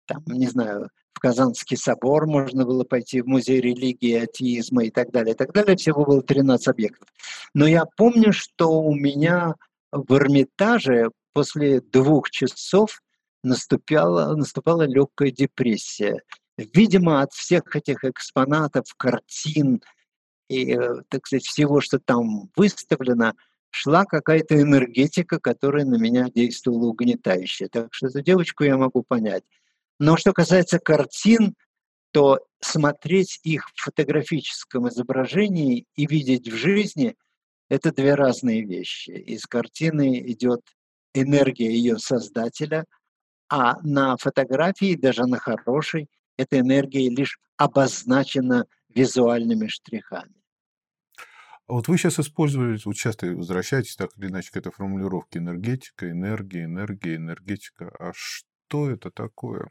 там, не знаю, в Казанский собор можно было пойти, в музей религии, атеизма и так далее, и так далее. Всего было 13 объектов. Но я помню, что у меня в Эрмитаже после двух часов наступала, наступала легкая депрессия. Видимо, от всех этих экспонатов, картин и, э, так сказать, всего, что там выставлено, шла какая-то энергетика, которая на меня действовала угнетающе. Так что эту девочку я могу понять. Но что касается картин, то смотреть их в фотографическом изображении и видеть в жизни – это две разные вещи. Из картины идет энергия ее создателя, а на фотографии, даже на хорошей, эта энергия лишь обозначена визуальными штрихами. А вот вы сейчас используете, вот часто возвращаетесь так или иначе к этой формулировке энергетика, энергия, энергия, энергетика. А что это такое?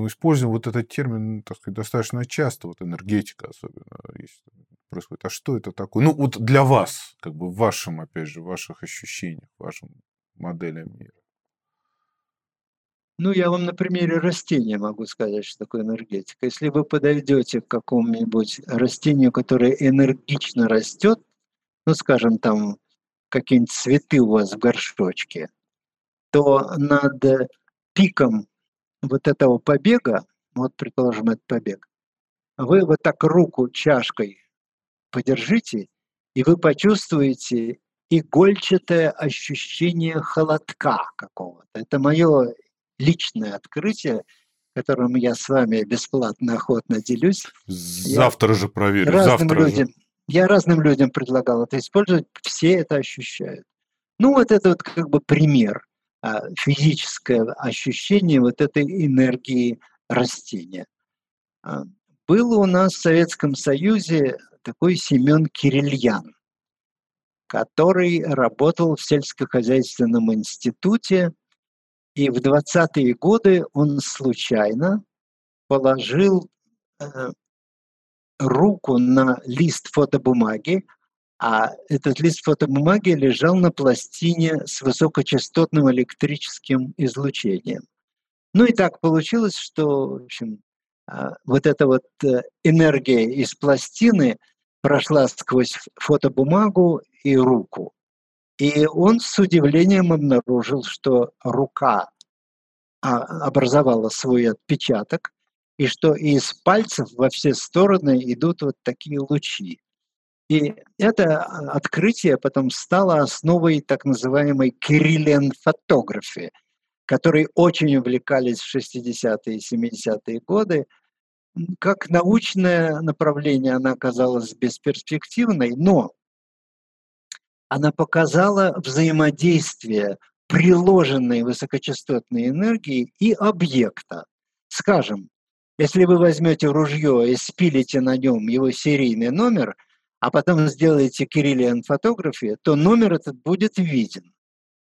Мы используем вот этот термин, так сказать, достаточно часто, вот энергетика особенно если происходит. А что это такое? Ну, вот для вас, как бы в вашем, опять же, ваших ощущениях, вашем модели мира. Ну, я вам на примере растения могу сказать, что такое энергетика. Если вы подойдете к какому-нибудь растению, которое энергично растет, ну, скажем, там какие-нибудь цветы у вас в горшочке, то над пиком вот этого побега, вот, предположим, этот побег, вы вот так руку чашкой подержите, и вы почувствуете игольчатое ощущение холодка какого-то. Это мое личное открытие, которым я с вами бесплатно, охотно делюсь. Завтра я же проверю. Разным Завтра людям, же. Я разным людям предлагал это использовать, все это ощущают. Ну, вот это вот как бы пример. А, физическое ощущение вот этой энергии растения. А, был у нас в Советском Союзе такой Семен Кирильян, который работал в сельскохозяйственном институте, и в 20-е годы он случайно положил э, руку на лист фотобумаги, а этот лист фотобумаги лежал на пластине с высокочастотным электрическим излучением. Ну и так получилось, что, в общем, а, вот эта вот э, энергия из пластины прошла сквозь фотобумагу и руку. И он с удивлением обнаружил, что рука а, образовала свой отпечаток, и что из пальцев во все стороны идут вот такие лучи. И это а, открытие потом стало основой так называемой Кириллиан фотографии, которой очень увлекались в 60-е и 70-е годы. как научное направление она оказалась бесперспективной, но она показала взаимодействие приложенной высокочастотной энергии и объекта. Скажем, если вы возьмете ружье и спилите на нем его серийный номер, а потом сделаете Кириллиан фотографии, то номер этот будет виден.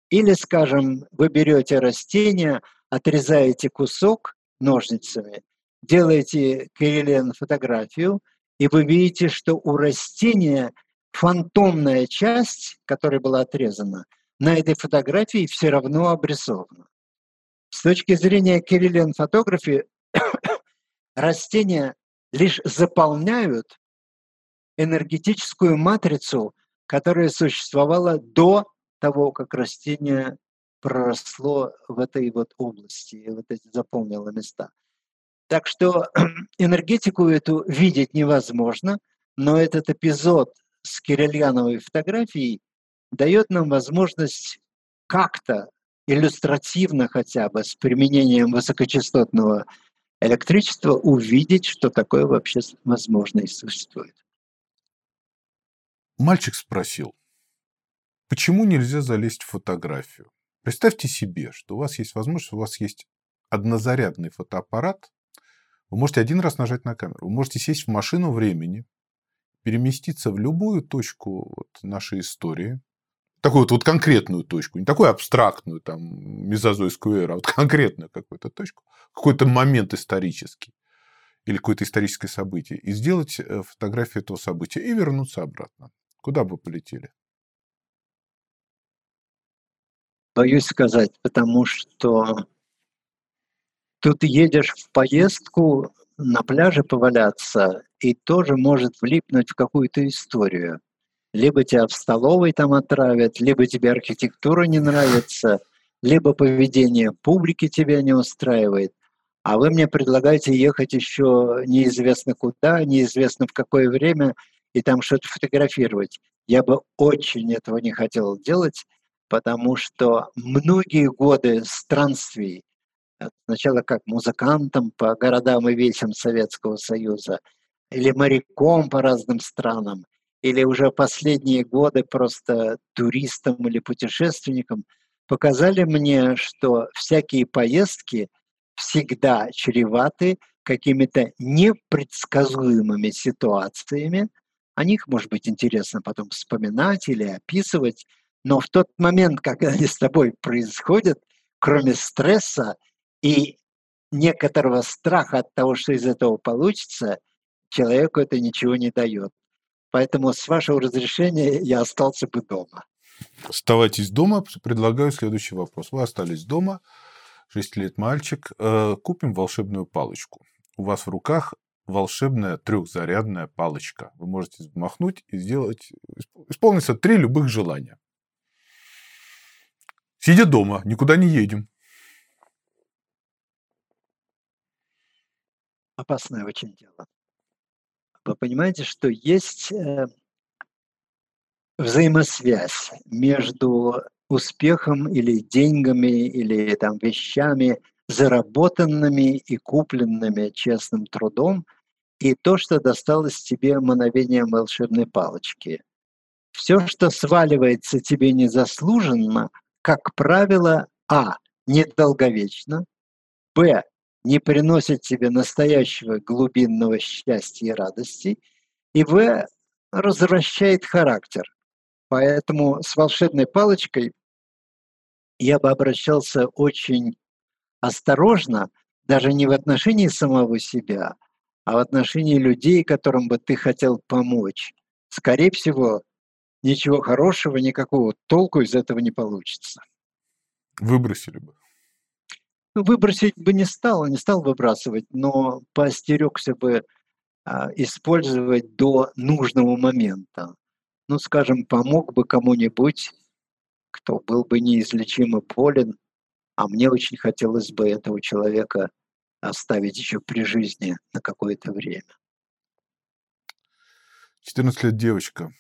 Или, скажем, вы берете растение, отрезаете кусок ножницами, делаете Кириллиан фотографию, и вы видите, что у растения фантомная часть, которая была отрезана, на этой фотографии все равно обрисована. С точки зрения Кириллиан фотографии, растения лишь заполняют энергетическую матрицу, которая существовала до того, как растение проросло в этой вот области, вот эти заполнило места. Так что энергетику эту видеть невозможно, но этот эпизод с Кирильяновой фотографией дает нам возможность как-то иллюстративно хотя бы с применением высокочастотного электричества увидеть, что такое вообще возможно и существует. Мальчик спросил, почему нельзя залезть в фотографию? Представьте себе, что у вас есть возможность, у вас есть однозарядный фотоаппарат, вы можете один раз нажать на камеру, вы можете сесть в машину времени, переместиться в любую точку вот нашей истории, такую вот, вот конкретную точку, не такую абстрактную, там, мезозойскую эру, а вот конкретную какую-то точку, какой-то момент исторический или какое-то историческое событие, и сделать э, фотографию этого события и вернуться обратно. Куда бы полетели? Боюсь сказать, потому что тут едешь в поездку на пляже поваляться и тоже может влипнуть в какую-то историю. Либо тебя в столовой там отравят, либо тебе архитектура не нравится, либо поведение публики тебя не устраивает. А вы мне предлагаете ехать еще неизвестно куда, неизвестно в какое время, и там что-то фотографировать. Я бы очень этого не хотел делать, потому что многие годы странствий, э, сначала как музыкантом по городам и весям Советского Союза, или моряком по разным странам, или уже последние годы просто туристом или путешественником, показали мне, что всякие поездки всегда чреваты какими-то непредсказуемыми ситуациями. О них, может быть, интересно потом вспоминать или описывать, но в тот момент, когда они с тобой происходят, кроме стресса и некоторого страха от того, что из этого получится, человеку это ничего не дает. Поэтому с вашего разрешения я остался бы дома. Оставайтесь дома. Предлагаю следующий вопрос. Вы остались дома, 6 лет мальчик. Э, купим волшебную палочку. У вас в руках волшебная трехзарядная палочка. Вы можете махнуть и сделать, исполнится три любых желания. Сидя дома, никуда не едем. Опасное очень дело. Вы понимаете, что есть э, взаимосвязь между успехом или деньгами, или там вещами, заработанными и купленными честным трудом, и то, что досталось тебе мановением волшебной палочки. Все, что сваливается тебе незаслуженно, как правило, а. недолговечно, б. не приносит тебе настоящего глубинного счастья и радости, и в. развращает характер. Поэтому с волшебной палочкой я бы обращался очень осторожно, даже не в отношении самого себя, а в отношении людей, которым бы ты хотел помочь. Скорее всего, ничего хорошего, никакого толку из этого не получится. Выбросили бы. Ну, выбросить бы не стал, не стал выбрасывать, но поостерегся бы а, использовать до нужного момента. Ну, скажем, помог бы кому-нибудь, кто был бы неизлечимо болен, а мне очень хотелось бы этого человека оставить еще при жизни на какое-то время. 14 лет девочка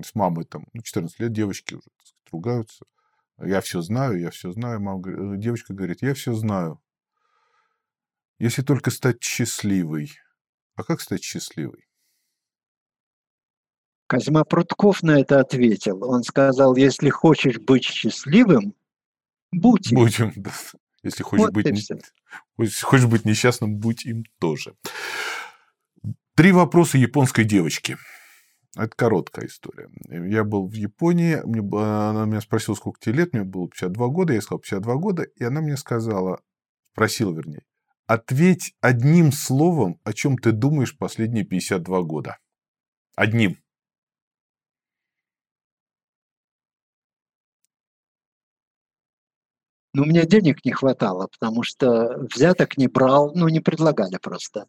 с мамой там, ну, 14 лет девочки уже так сказать, ругаются. Я все знаю, я все знаю. Мама, э, девочка говорит, я все знаю. Если только стать счастливой. А как стать счастливой? Козьма Прутков на это ответил. Он сказал, если хочешь быть счастливым, будь им, да. Если хочешь, Вот быть, не- хочешь быть несчастным, будь им тоже. Три вопроса японской девочки. Это короткая история. Я был в Японии, мне, она меня спросила, сколько тебе лет, мне было 52 года, я сказал 52 года, и она мне сказала, спросила вернее, ответь одним словом, о чем ты думаешь последние 52 года. Одним. Но у меня денег не хватало, потому что взяток не брал, ну, не предлагали просто.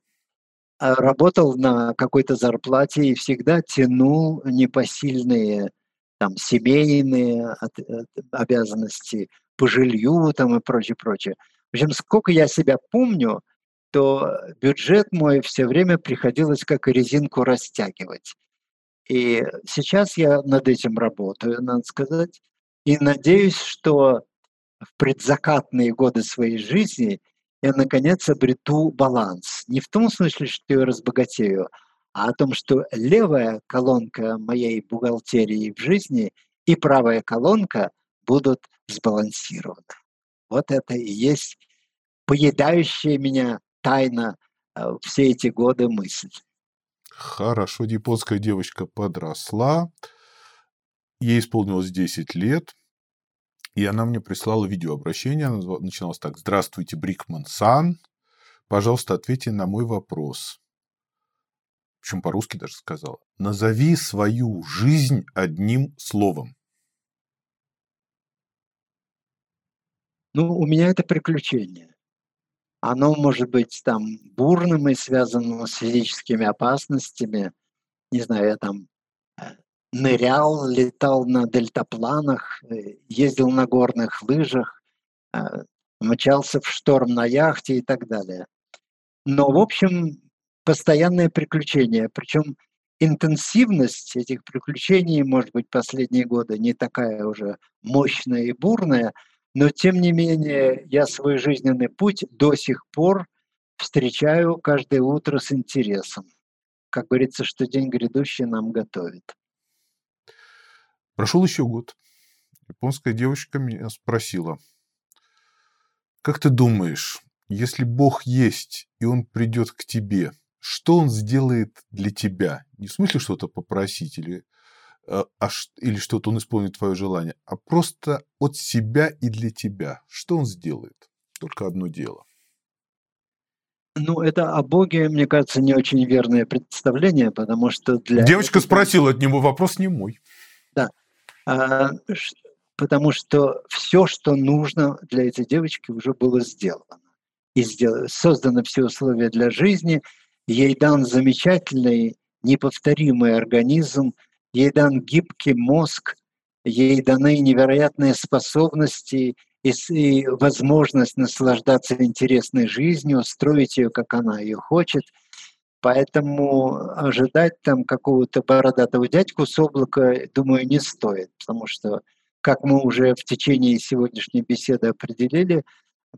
А работал на какой-то зарплате и всегда тянул непосильные там семейные от- от- обязанности по жилью там и прочее, прочее. В общем, сколько я себя помню, то бюджет мой все время приходилось как резинку растягивать. И сейчас я над этим работаю, надо сказать. И надеюсь, что в предзакатные годы своей жизни я, наконец, обрету баланс. Не в том смысле, что я разбогатею, а о том, что левая колонка моей бухгалтерии в жизни и правая колонка будут сбалансированы. Вот это и есть поедающая меня тайна э, все эти годы мысль. Хорошо, японская девочка подросла, ей исполнилось 10 лет, и она мне прислала видеообращение, оно начиналось так. Здравствуйте, Брикман-сан, пожалуйста, ответьте на мой вопрос. Причем по-русски даже сказала. Назови свою жизнь одним словом. Ну, у меня это приключение. Оно может быть там бурным и связанным с физическими опасностями. Не знаю, я там нырял, летал на дельтапланах, э, ездил на горных лыжах, э, мчался в шторм на яхте и так далее. Но, в общем, постоянное приключение. Причем интенсивность этих приключений, может быть, последние годы не такая уже мощная и бурная, но тем не менее я свой жизненный путь до сих пор встречаю каждое утро с интересом. Как говорится, что день грядущий нам готовит. Прошел еще год. Японская девочка меня спросила, как ты думаешь, если Бог есть, и Он придет к тебе, что Он сделает для тебя? Не в смысле что-то попросить или, э, а или что-то Он исполнит твое желание, а просто от себя и для тебя. Что Он сделает? Только одно дело. Ну, это о Боге, мне кажется, не очень верное представление, потому что для... Девочка этого- спросила от него, вопрос не мой. А, ш- потому что все, что нужно для этой девочки, уже было сделано. И сдел- созданы все условия для жизни, ей дан замечательный, неповторимый организм, ей дан гибкий мозг, ей даны невероятные способности и, и возможность наслаждаться интересной жизнью, строить ее, как она ее хочет. Поэтому ожидать там какого-то бородатого дядьку с облака, думаю, не стоит, потому что, как мы уже в течение сегодняшней беседы определили,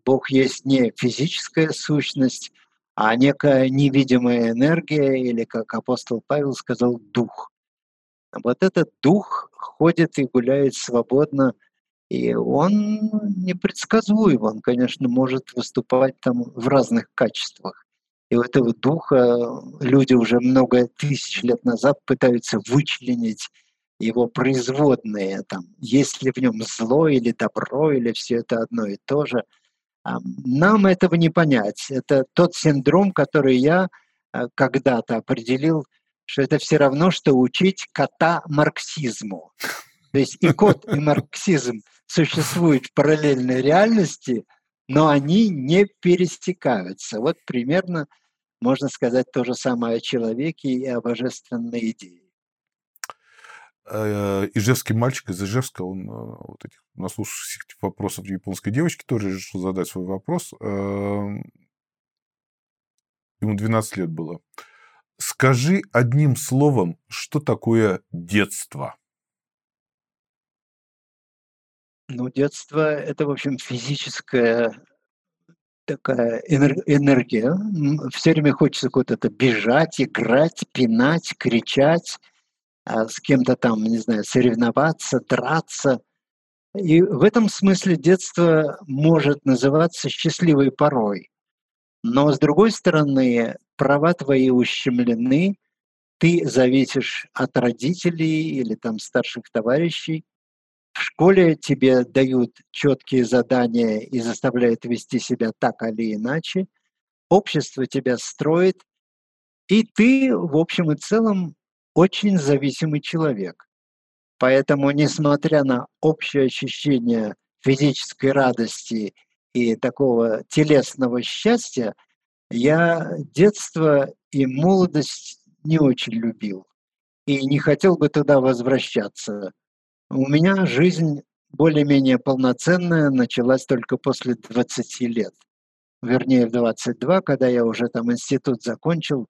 Бог есть не физическая сущность, а некая невидимая энергия, или, как апостол Павел сказал, дух. Вот этот дух ходит и гуляет свободно, и он непредсказуем, он, конечно, может выступать там в разных качествах. И у этого духа люди уже много тысяч лет назад пытаются вычленить его производные, там, есть ли в нем зло или добро, или все это одно и то же. Нам этого не понять. Это тот синдром, который я а, когда-то определил, что это все равно, что учить кота марксизму. То есть и кот, и марксизм существуют в параллельной реальности, но они не пересекаются. Вот примерно можно сказать то же самое о человеке и о божественной идее. Э, Ижевский мальчик из Ижевска, он э, вот этих, наслушавшись этих вопросов японской девочки, тоже решил задать свой вопрос. Эм, Ему 12 лет было. Скажи одним словом, что такое детство? Ну, детство – это, в общем, физическое такая энергия. Все время хочется куда-то бежать, играть, пинать, кричать, а, с кем-то там, не знаю, соревноваться, драться. И в этом смысле детство может называться счастливой порой. Но с другой стороны, права твои ущемлены, ты зависишь от родителей или там старших товарищей. В школе тебе дают четкие задания и заставляют вести себя так или иначе. Общество тебя строит, и ты, в общем и целом, очень зависимый человек. Поэтому, несмотря на общее ощущение физической радости и такого телесного счастья, я детство и молодость не очень любил и не хотел бы туда возвращаться. У меня жизнь более-менее полноценная началась только после 20 лет. Вернее, в 22, когда я уже там институт закончил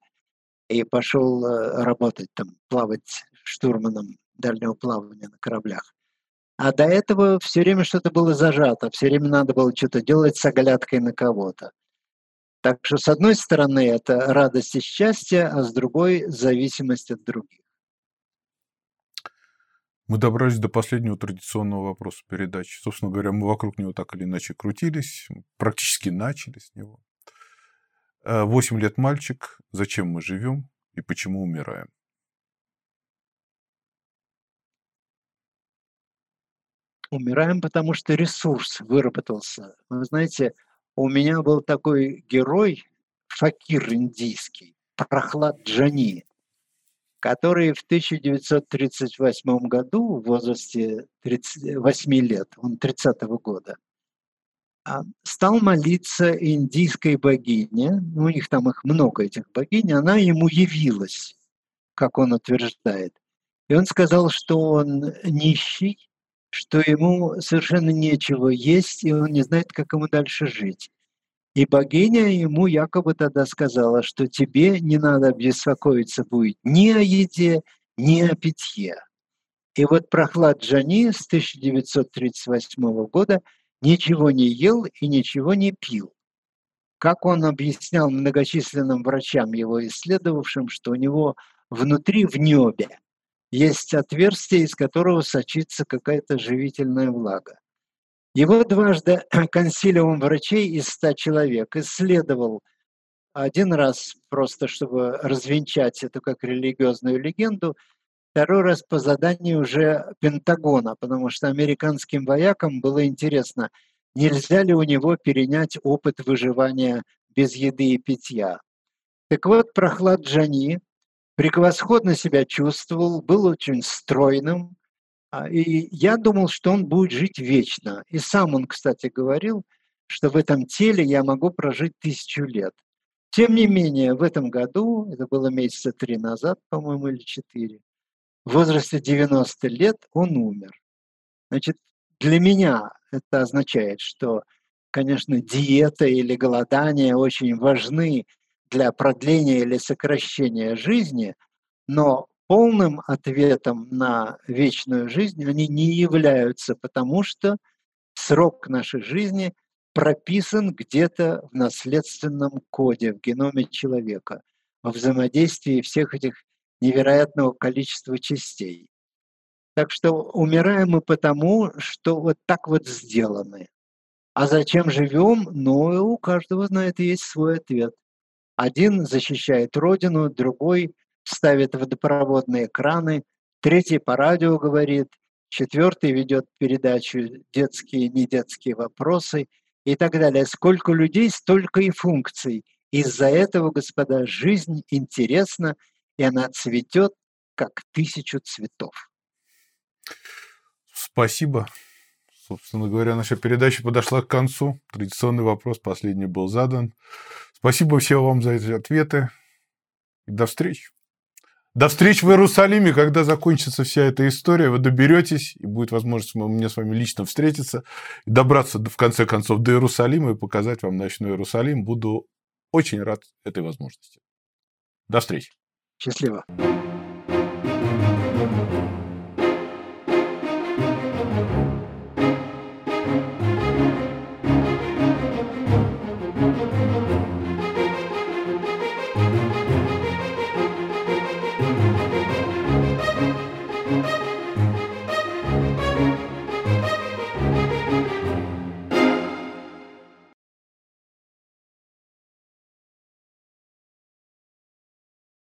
и пошел э, работать там, плавать штурманом дальнего плавания на кораблях. А до этого все время что-то было зажато, все время надо было что-то делать с оглядкой на кого-то. Так что, с одной стороны, это радость и счастье, а с другой – зависимость от других. Мы добрались до последнего традиционного вопроса передачи. Собственно говоря, мы вокруг него так или иначе крутились, практически начали с него. Э, восемь лет мальчик. Зачем мы живем и почему умираем? Умираем, потому что ресурс выработался. Вы знаете, у меня был такой герой, факир индийский, Прохлад Джани, который в 1938 году в возрасте 38 лет, он 30 -го года, а, стал молиться индийской богине, ну, у них там их много, этих богинь, она ему явилась, как он утверждает. И он сказал, что он нищий, что ему совершенно нечего есть, и он не знает, как ему дальше жить. И богиня ему якобы тогда сказала, что тебе не надо беспокоиться будет ни о еде, ни о питье. И вот Прохлад Джани с 1938 года – ничего не ел и ничего не пил. Как он объяснял многочисленным врачам, его исследовавшим, что у него внутри, в небе, есть отверстие, из которого сочится какая-то живительная влага. Его дважды консилиум врачей из ста человек исследовал один раз просто, чтобы развенчать эту как религиозную легенду, Второй раз по заданию уже Пентагона, потому что американским воякам было интересно, нельзя ли у него перенять опыт выживания без еды и питья. Так вот, Прохлад Джани превосходно себя чувствовал, был очень стройным, и я думал, что он будет жить вечно. И сам он, кстати, говорил, что в этом теле я могу прожить тысячу лет. Тем не менее, в этом году, это было месяца три назад, по-моему, или четыре, в возрасте 90 лет он умер. Значит, для меня это означает, что, конечно, диета или голодание очень важны для продления или сокращения жизни, но полным ответом на вечную жизнь они не являются, потому что срок нашей жизни прописан где-то в наследственном коде, в геноме человека, во взаимодействии всех этих невероятного количества частей. Так что умираем мы потому, что вот так вот сделаны. А зачем живем? Ну, у каждого на это есть свой ответ. Один защищает родину, другой ставит водопроводные краны, третий по радио говорит, четвертый ведет передачу «Детские и недетские вопросы» и так далее. Сколько людей, столько и функций. Из-за этого, господа, жизнь интересна – и она цветет, как тысячу цветов. Спасибо. Собственно говоря, наша передача подошла к концу. Традиционный вопрос, последний был задан. Спасибо всем вам за эти ответы. До встречи. До встречи в Иерусалиме, когда закончится вся эта история, вы доберетесь, и будет возможность мне с вами лично встретиться, и добраться в конце концов до Иерусалима и показать вам ночной Иерусалим. Буду очень рад этой возможности. До встречи. Счастливо.